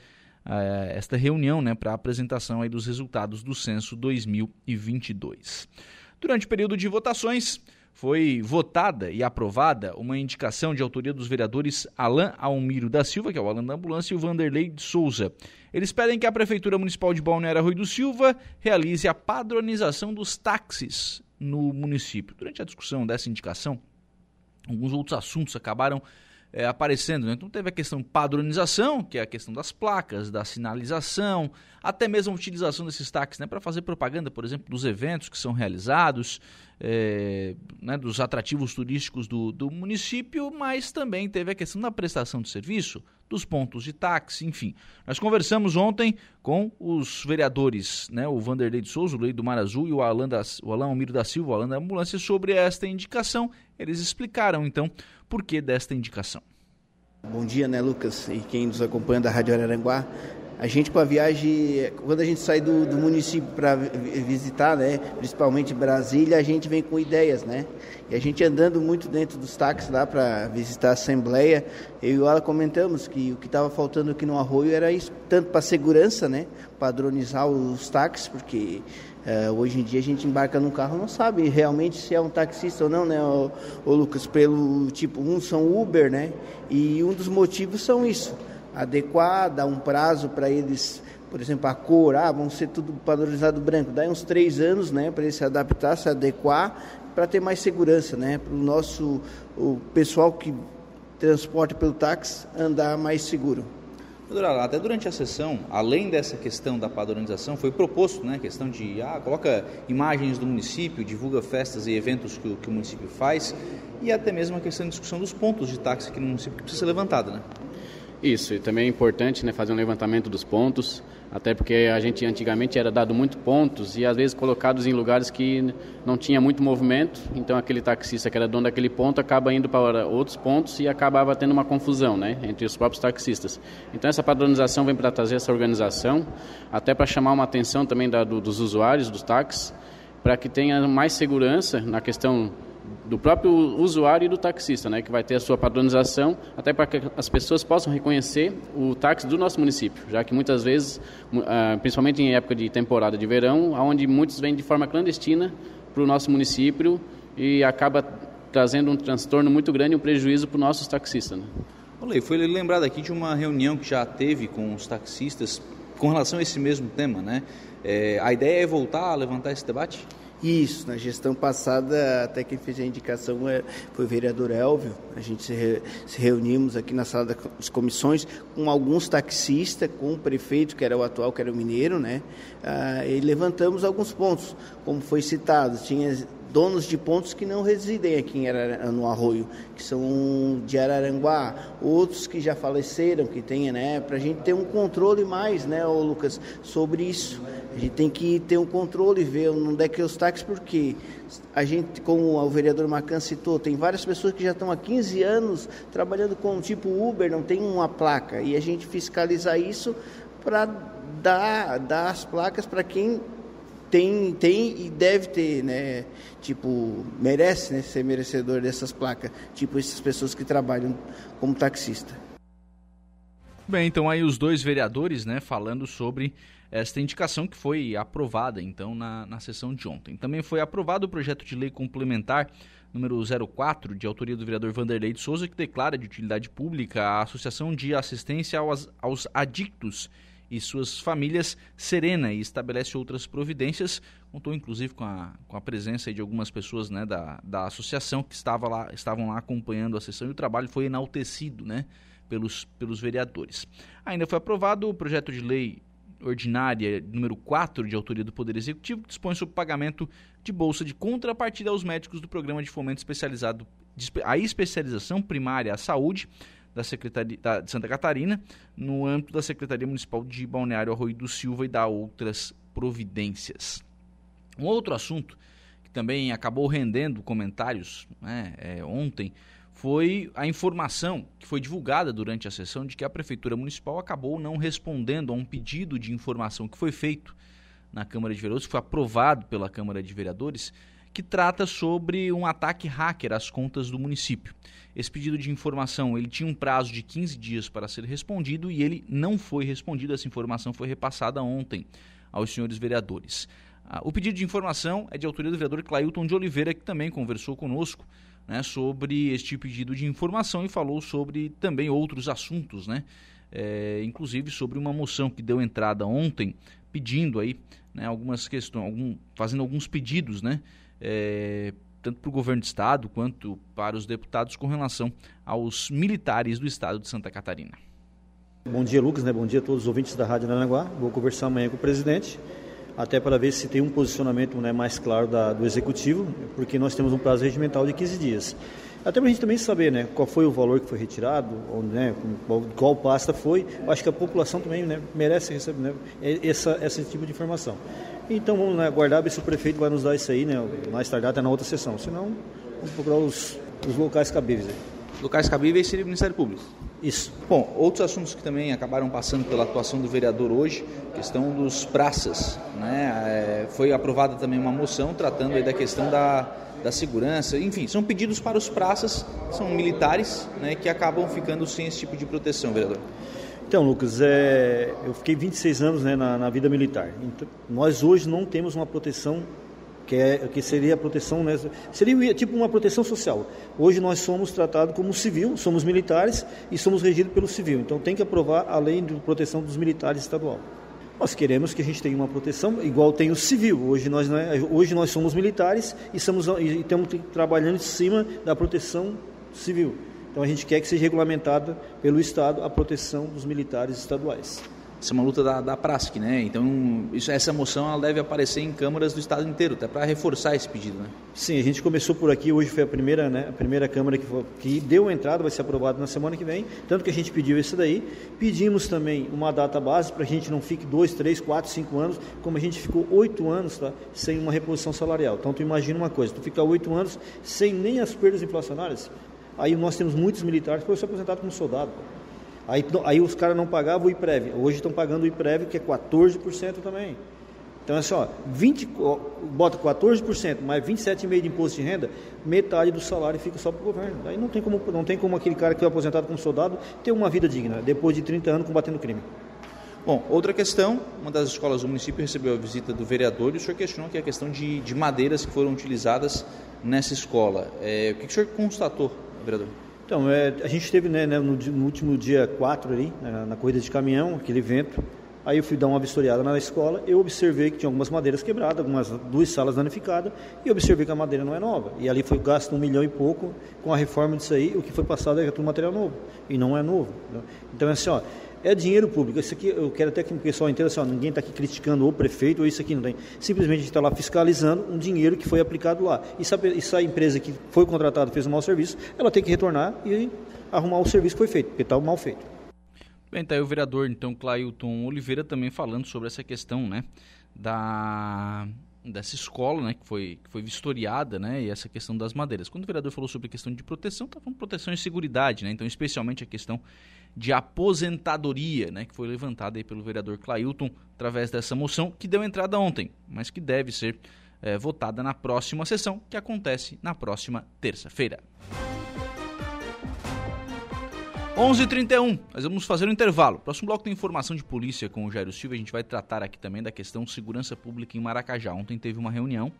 uh, esta reunião né, para a apresentação aí dos resultados do censo 2022. Durante o período de votações, foi votada e aprovada uma indicação de autoria dos vereadores Alain Almiro da Silva, que é o Alan da Ambulância, e o Vanderlei de Souza. Eles pedem que a Prefeitura Municipal de Balneário Rui do Silva realize a padronização dos táxis no município. Durante a discussão dessa indicação, alguns outros assuntos acabaram é, aparecendo. Né? Então teve a questão padronização, que é a questão das placas, da sinalização, até mesmo a utilização desses táxis né, para fazer propaganda, por exemplo, dos eventos que são realizados, é, né, dos atrativos turísticos do, do município, mas também teve a questão da prestação de serviço, dos pontos de táxi, enfim. Nós conversamos ontem com os vereadores, né, o Vanderlei de Souza, o Lei do Mar Azul e o Alan, das, o Alan Almiro da Silva, o Alan da Ambulância, sobre esta indicação. Eles explicaram, então, por que desta indicação. Bom dia, né, Lucas, e quem nos acompanha da Rádio Araranguá. A gente com a viagem, quando a gente sai do, do município para visitar, né, principalmente Brasília, a gente vem com ideias, né? E a gente andando muito dentro dos táxis lá para visitar a Assembleia, eu e o Ala comentamos que o que estava faltando aqui no Arroio era isso, tanto para segurança, né, padronizar os táxis, porque Uh, hoje em dia a gente embarca num carro não sabe realmente se é um taxista ou não, né, o, o Lucas? Pelo tipo, uns são Uber, né? E um dos motivos são isso adequar, dar um prazo para eles, por exemplo, a cor, ah, vão ser tudo padronizado branco, dá uns três anos, né, para ele se adaptar, se adequar, para ter mais segurança, né, para o nosso o pessoal que transporta pelo táxi andar mais seguro. Até durante a sessão, além dessa questão da padronização, foi proposto, né, questão de, ah, coloca imagens do município, divulga festas e eventos que, que o município faz, e até mesmo a questão de discussão dos pontos de táxi aqui no município que precisa ser levantada, né? Isso, e também é importante né, fazer um levantamento dos pontos, até porque a gente antigamente era dado muito pontos e às vezes colocados em lugares que não tinha muito movimento, então aquele taxista que era dono daquele ponto acaba indo para outros pontos e acabava tendo uma confusão né, entre os próprios taxistas. Então essa padronização vem para trazer essa organização, até para chamar uma atenção também da, do, dos usuários dos táxis, para que tenha mais segurança na questão do próprio usuário e do taxista, né, que vai ter a sua padronização, até para que as pessoas possam reconhecer o táxi do nosso município, já que muitas vezes, ah, principalmente em época de temporada de verão, onde muitos vêm de forma clandestina para o nosso município e acaba trazendo um transtorno muito grande e um prejuízo para os nossos taxistas. Né? Olha, foi lembrado aqui de uma reunião que já teve com os taxistas com relação a esse mesmo tema, né? É, a ideia é voltar a levantar esse debate? Isso, na gestão passada, até quem fez a indicação é, foi o vereador Elvio. A gente se, re, se reunimos aqui na sala das comissões com alguns taxistas, com o prefeito, que era o atual, que era o mineiro, né? Ah, e levantamos alguns pontos, como foi citado. Tinha donos de pontos que não residem aqui em no Arroio, que são de Araranguá, outros que já faleceram, que tem, né, para a gente ter um controle mais, né, ô Lucas, sobre isso. A gente tem que ter um controle, ver onde é que é os táxis, porque a gente, como o vereador Macan citou, tem várias pessoas que já estão há 15 anos trabalhando com tipo Uber, não tem uma placa, e a gente fiscalizar isso para dar, dar as placas para quem tem, tem e deve ter, né? Tipo, merece né, ser merecedor dessas placas. Tipo, essas pessoas que trabalham como taxista. Bem, então aí os dois vereadores, né, falando sobre esta indicação que foi aprovada, então, na, na sessão de ontem. Também foi aprovado o projeto de lei complementar número 04, de autoria do vereador Vanderlei de Souza, que declara de utilidade pública a Associação de Assistência aos, aos Adictos e suas famílias serena e estabelece outras providências. Contou inclusive com a, com a presença de algumas pessoas né, da, da associação que estava lá, estavam lá acompanhando a sessão e o trabalho foi enaltecido né, pelos, pelos vereadores. Ainda foi aprovado o projeto de lei ordinária número 4 de autoria do Poder Executivo, que dispõe sobre o pagamento de bolsa de contrapartida aos médicos do programa de fomento especializado, a especialização primária à saúde da Secretaria da, de Santa Catarina, no âmbito da Secretaria Municipal de Balneário Arroio do Silva e da outras providências. Um outro assunto que também acabou rendendo comentários né, é, ontem foi a informação que foi divulgada durante a sessão de que a Prefeitura Municipal acabou não respondendo a um pedido de informação que foi feito na Câmara de Vereadores, que foi aprovado pela Câmara de Vereadores, que trata sobre um ataque hacker às contas do município. Esse pedido de informação ele tinha um prazo de 15 dias para ser respondido e ele não foi respondido. Essa informação foi repassada ontem aos senhores vereadores. Ah, o pedido de informação é de autoria do vereador Clailton de Oliveira, que também conversou conosco né, sobre este pedido de informação e falou sobre também outros assuntos, né, é, inclusive sobre uma moção que deu entrada ontem pedindo aí né, algumas questões, algum, fazendo alguns pedidos, né, é, tanto para o governo do estado quanto para os deputados com relação aos militares do estado de Santa Catarina. Bom dia, Lucas, né? Bom dia a todos os ouvintes da Rádio Aranaguá. Vou conversar amanhã com o presidente até para ver se tem um posicionamento né, mais claro da, do executivo, porque nós temos um prazo regimental de 15 dias. Até para a gente também saber né, qual foi o valor que foi retirado, ou, né, qual, qual pasta foi. Eu acho que a população também né, merece receber né, essa, esse tipo de informação. Então vamos né, aguardar ver se o prefeito vai nos dar isso aí, né, mais tarde até na outra sessão. Senão, vamos procurar os, os locais cabíveis. Aí. Locais cabíveis seria o Ministério Público? Isso. Bom, outros assuntos que também acabaram passando pela atuação do vereador hoje, questão dos praças. Né? É, foi aprovada também uma moção tratando aí da questão da, da segurança. Enfim, são pedidos para os praças, são militares, né, que acabam ficando sem esse tipo de proteção, vereador. Então, Lucas, é, eu fiquei 26 anos né, na, na vida militar. Então, nós hoje não temos uma proteção que, é, que seria a proteção, né, seria tipo uma proteção social. Hoje nós somos tratados como civil, somos militares e somos regidos pelo civil. Então tem que aprovar a lei de proteção dos militares estadual. Nós queremos que a gente tenha uma proteção igual tem o civil. Hoje nós, é, hoje nós somos militares e estamos, e estamos trabalhando em cima da proteção civil. Então a gente quer que seja regulamentada pelo Estado a proteção dos militares estaduais. Isso é uma luta da, da PRASC, né? Então, isso, essa moção ela deve aparecer em câmaras do estado inteiro, até para reforçar esse pedido, né? Sim, a gente começou por aqui, hoje foi a primeira, né, a primeira câmara que, foi, que deu entrada, vai ser aprovado na semana que vem, tanto que a gente pediu isso daí. Pedimos também uma data base para a gente não fique dois, três, quatro, cinco anos, como a gente ficou oito anos tá, sem uma reposição salarial. Então, tu imagina uma coisa, tu ficar oito anos sem nem as perdas inflacionárias, aí nós temos muitos militares que foram se aposentados como soldado. Aí, aí os caras não pagavam o IPREV. Hoje estão pagando o IPREV, que é 14% também. Então, é só, 20, bota 14%, mais 27,5% de imposto de renda, metade do salário fica só para o governo. Aí não tem, como, não tem como aquele cara que foi aposentado como soldado ter uma vida digna, depois de 30 anos combatendo crime. Bom, outra questão, uma das escolas do município recebeu a visita do vereador e o senhor questionou que é a questão de, de madeiras que foram utilizadas nessa escola. É, o que, que o senhor constatou, vereador? Então, é, a gente teve né, né no, no, último dia 4 ali, na, na, corrida de caminhão, aquele evento. Aí eu fui dar uma vistoriada na escola, eu observei que tinha algumas madeiras quebradas, algumas duas salas danificadas, e observei que a madeira não é nova. E ali foi gasto um milhão e pouco com a reforma disso aí, o que foi passado é tudo material novo, e não é novo. Né? Então, é assim, ó, é dinheiro público. Isso aqui, eu quero até que o pessoal entenda assim, ó, ninguém está aqui criticando o prefeito ou isso aqui não tem. Simplesmente a gente está lá fiscalizando um dinheiro que foi aplicado lá. E se, a, e se a empresa que foi contratada fez um mau serviço, ela tem que retornar e arrumar o serviço que foi feito, porque está mal feito. Bem, tá aí o vereador, então, Clailton Oliveira também falando sobre essa questão, né, da dessa escola, né, que foi, que foi vistoriada, né, e essa questão das madeiras. Quando o vereador falou sobre a questão de proteção, tá falando proteção e segurança, né, então especialmente a questão de aposentadoria, né, que foi levantada aí pelo vereador Clailton através dessa moção que deu entrada ontem, mas que deve ser é, votada na próxima sessão, que acontece na próxima terça-feira. 11h31, nós vamos fazer um intervalo. Próximo bloco tem informação de polícia com o Jairo Silva. A gente vai tratar aqui também da questão segurança pública em Maracajá. Ontem teve uma reunião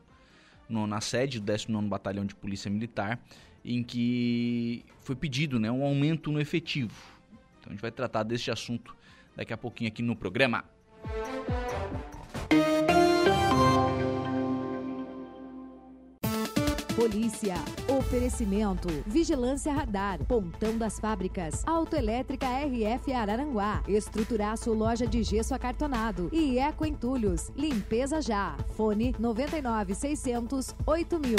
no, na sede do 19 Batalhão de Polícia Militar em que foi pedido né, um aumento no efetivo. Então a gente vai tratar deste assunto daqui a pouquinho aqui no programa. Polícia. Oferecimento. Vigilância Radar. Pontão das Fábricas. Autoelétrica RF Araranguá. Estruturaço Loja de Gesso Acartonado. E Eco Entulhos. Limpeza já. Fone 99 600 8000.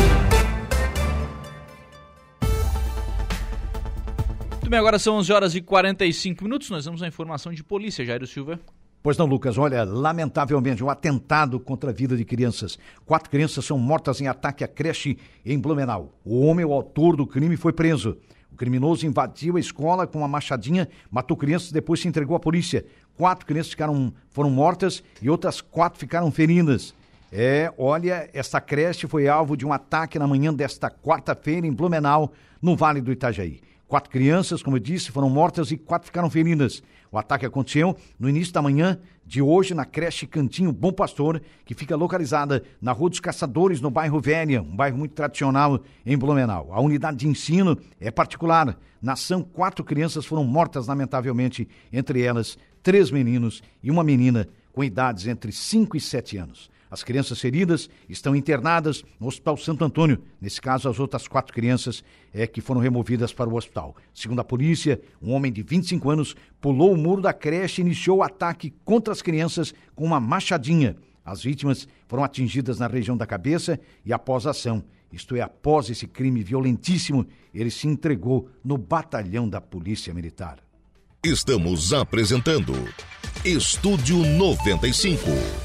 Bem, agora são 11 horas e 45 minutos. Nós vamos à informação de polícia, Jairo Silva. Pois não, Lucas. Olha, lamentavelmente, um atentado contra a vida de crianças. Quatro crianças são mortas em ataque à creche em Blumenau. O homem, o autor do crime, foi preso. O criminoso invadiu a escola com uma machadinha, matou crianças e depois se entregou à polícia. Quatro crianças ficaram, foram mortas e outras quatro ficaram feridas. É, olha, esta creche foi alvo de um ataque na manhã desta quarta-feira em Blumenau, no Vale do Itajaí. Quatro crianças, como eu disse, foram mortas e quatro ficaram feridas. O ataque aconteceu no início da manhã de hoje na creche Cantinho Bom Pastor, que fica localizada na Rua dos Caçadores, no bairro Velha, um bairro muito tradicional em Blumenau. A unidade de ensino é particular. Na ação, quatro crianças foram mortas, lamentavelmente, entre elas três meninos e uma menina com idades entre 5 e 7 anos. As crianças feridas estão internadas no Hospital Santo Antônio. Nesse caso, as outras quatro crianças é, que foram removidas para o hospital. Segundo a polícia, um homem de 25 anos pulou o muro da creche e iniciou o ataque contra as crianças com uma machadinha. As vítimas foram atingidas na região da cabeça e após a ação, isto é, após esse crime violentíssimo, ele se entregou no batalhão da Polícia Militar. Estamos apresentando Estúdio 95.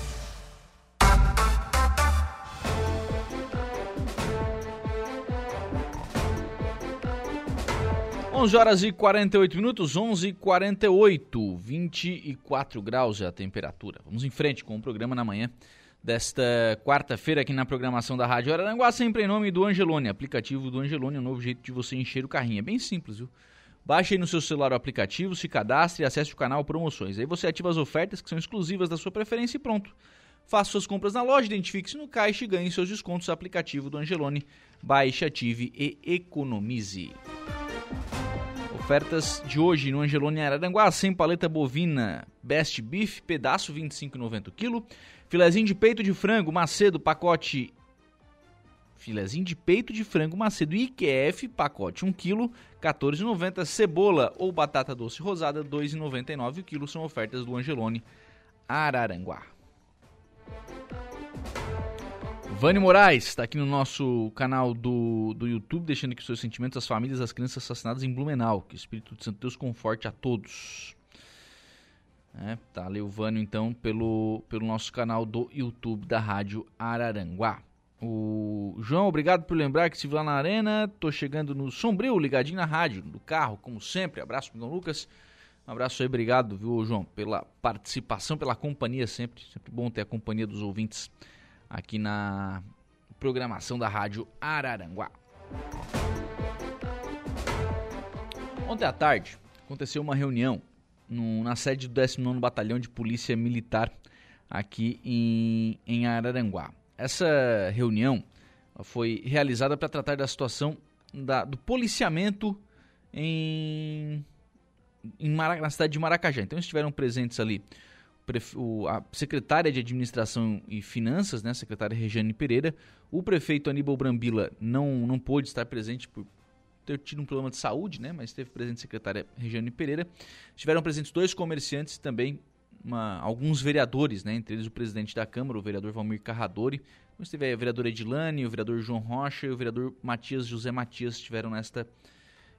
11 horas e 48 minutos, 11 e 48, 24 graus é a temperatura. Vamos em frente com o programa na manhã desta quarta-feira aqui na programação da Rádio Araranguá, sempre em nome do Angelone, aplicativo do Angelone, um novo jeito de você encher o carrinho. É bem simples, viu? Baixe aí no seu celular o aplicativo, se cadastre e acesse o canal Promoções. Aí você ativa as ofertas que são exclusivas da sua preferência e pronto. Faça suas compras na loja, identifique-se no caixa e ganhe seus descontos. Aplicativo do Angelone. Baixe, ative e economize. Ofertas de hoje no Angelone Araranguá, sem paleta bovina Best Beef, pedaço 25,90 kg. Filezinho de peito de frango Macedo, pacote Filezinho de peito de frango Macedo IQF, pacote 1 kg, 14,90. Cebola ou batata doce rosada, 2,99 kg. São ofertas do Angelone Araranguá. Vânia Moraes está aqui no nosso canal do, do YouTube, deixando aqui seus sentimentos às famílias das crianças assassinadas em Blumenau. Que o Espírito de Santo Deus conforte a todos. É, tá o Vânio, então, pelo, pelo nosso canal do YouTube da Rádio Araranguá. O João, obrigado por lembrar que estive lá na arena. Tô chegando no Sombrio, ligadinho na rádio, do carro, como sempre. Abraço, Miguel Lucas. Um abraço aí, obrigado, viu, João, pela participação, pela companhia sempre. Sempre bom ter a companhia dos ouvintes aqui na programação da Rádio Araranguá. Ontem à tarde aconteceu uma reunião no, na sede do 19 Batalhão de Polícia Militar aqui em, em Araranguá. Essa reunião foi realizada para tratar da situação da, do policiamento em, em Mara, na cidade de Maracajá. Então estiveram presentes ali a secretária de Administração e Finanças, né, secretária Regiane Pereira, o prefeito Aníbal Brambila não, não pôde estar presente por ter tido um problema de saúde, né, mas esteve presente a secretária Regiane Pereira. Estiveram presentes dois comerciantes também uma, alguns vereadores, né, entre eles o presidente da Câmara, o vereador Valmir Carradori, então esteve a vereadora Edilane, o vereador João Rocha e o vereador Matias José Matias estiveram nesta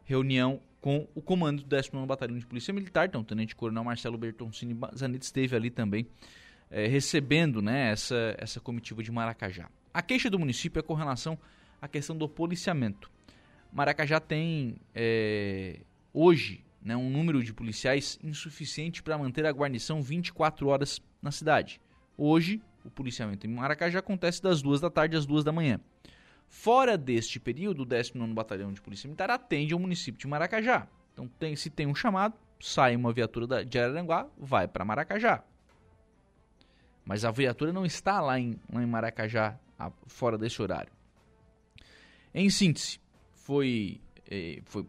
reunião com o comando do 19 Batalhão de Polícia Militar. Então, o Tenente Coronel Marcelo Bertoncini Zanetti esteve ali também é, recebendo né, essa, essa comitiva de Maracajá. A queixa do município é com relação à questão do policiamento. Maracajá tem é, hoje né, um número de policiais insuficiente para manter a guarnição 24 horas na cidade. Hoje, o policiamento em Maracajá acontece das 2 da tarde às 2 da manhã. Fora deste período, o 19 Batalhão de Polícia Militar atende ao município de Maracajá. Então, tem, se tem um chamado, sai uma viatura de Araranguá, vai para Maracajá. Mas a viatura não está lá em, lá em Maracajá, a, fora desse horário. Em síntese, foi, eh, foi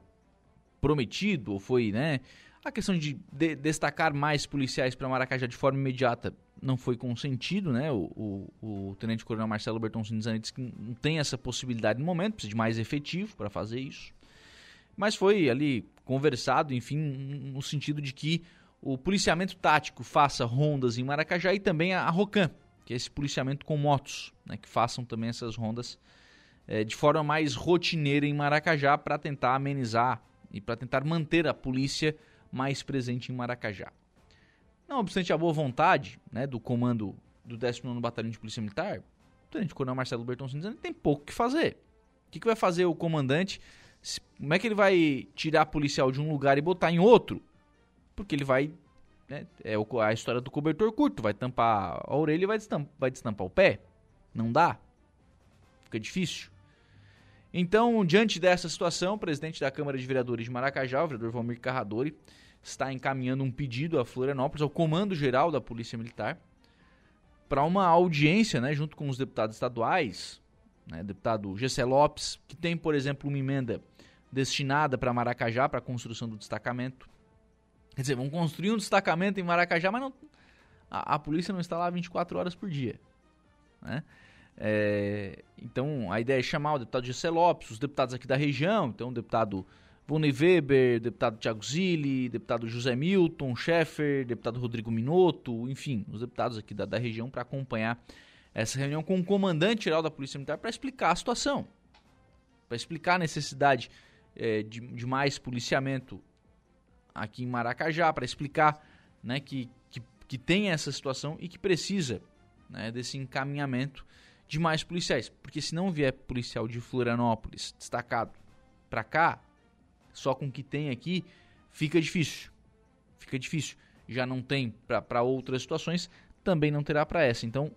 prometido, ou foi, né, a questão de, de destacar mais policiais para Maracajá de forma imediata não foi consentido, né? O, o, o Tenente Coronel Marcelo Bertoncini disse que não tem essa possibilidade no momento, precisa de mais efetivo para fazer isso. Mas foi ali conversado, enfim, no sentido de que o policiamento tático faça rondas em Maracajá e também a, a ROCAM, que é esse policiamento com motos, né? Que façam também essas rondas é, de forma mais rotineira em Maracajá para tentar amenizar e para tentar manter a polícia mais presente em Maracajá. Não obstante a boa vontade né, do comando do 19 Batalhão de Polícia Militar, o Tenente Coronel Marcelo Bertoncini tem pouco que fazer. O que, que vai fazer o comandante? Como é que ele vai tirar policial de um lugar e botar em outro? Porque ele vai. Né, é a história do cobertor curto, vai tampar a orelha e vai destampar, vai destampar o pé. Não dá. Fica difícil. Então, diante dessa situação, o presidente da Câmara de Vereadores de Maracajá, o vereador Valmir Carradori, está encaminhando um pedido a Florianópolis, ao Comando Geral da Polícia Militar, para uma audiência, né, junto com os deputados estaduais, né, deputado Gessé Lopes, que tem, por exemplo, uma emenda destinada para Maracajá, para a construção do destacamento. Quer dizer, vão construir um destacamento em Maracajá, mas não, a, a polícia não está lá 24 horas por dia. Né? É, então, a ideia é chamar o deputado Gessé Lopes, os deputados aqui da região, então o deputado Vone Weber, deputado Tiago Zilli, deputado José Milton, Scheffer, deputado Rodrigo Minotto, enfim, os deputados aqui da, da região para acompanhar essa reunião com o comandante-geral da Polícia Militar para explicar a situação, para explicar a necessidade é, de, de, mais policiamento aqui em Maracajá, para explicar né, que, que, que tem essa situação e que precisa né, desse encaminhamento de mais policiais. Porque se não vier policial de Florianópolis destacado para cá, só com o que tem aqui, fica difícil. Fica difícil. Já não tem para outras situações, também não terá para essa. Então,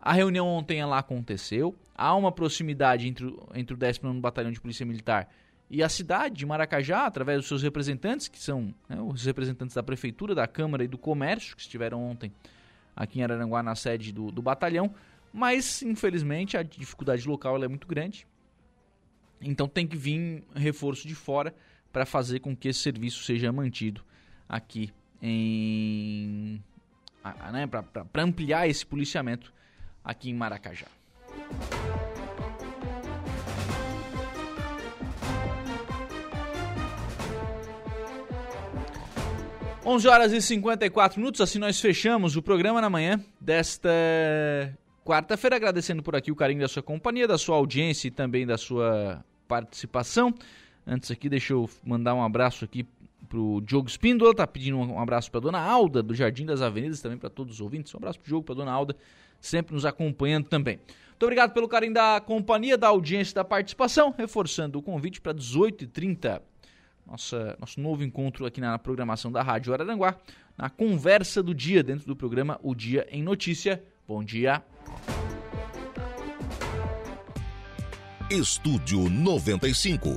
a reunião ontem lá aconteceu. Há uma proximidade entre, entre o 19 Batalhão de Polícia Militar e a cidade de Maracajá, através dos seus representantes, que são né, os representantes da Prefeitura, da Câmara e do Comércio, que estiveram ontem aqui em Araranguá na sede do, do batalhão. Mas, infelizmente, a dificuldade local é muito grande. Então tem que vir reforço de fora para fazer com que esse serviço seja mantido aqui em. Né, para ampliar esse policiamento aqui em Maracajá. 11 horas e 54 minutos, assim nós fechamos o programa na manhã desta quarta-feira, agradecendo por aqui o carinho da sua companhia, da sua audiência e também da sua participação. Antes aqui, deixa eu mandar um abraço aqui pro Diogo Espíndola, tá pedindo um abraço para dona Alda, do Jardim das Avenidas, também para todos os ouvintes. Um abraço pro Diogo, para dona Alda, sempre nos acompanhando também. Muito obrigado pelo carinho da companhia, da audiência, da participação, reforçando o convite para 18h30, nossa, nosso novo encontro aqui na programação da Rádio Araranguá, na conversa do dia, dentro do programa O Dia em Notícia. Bom dia. Estúdio 95,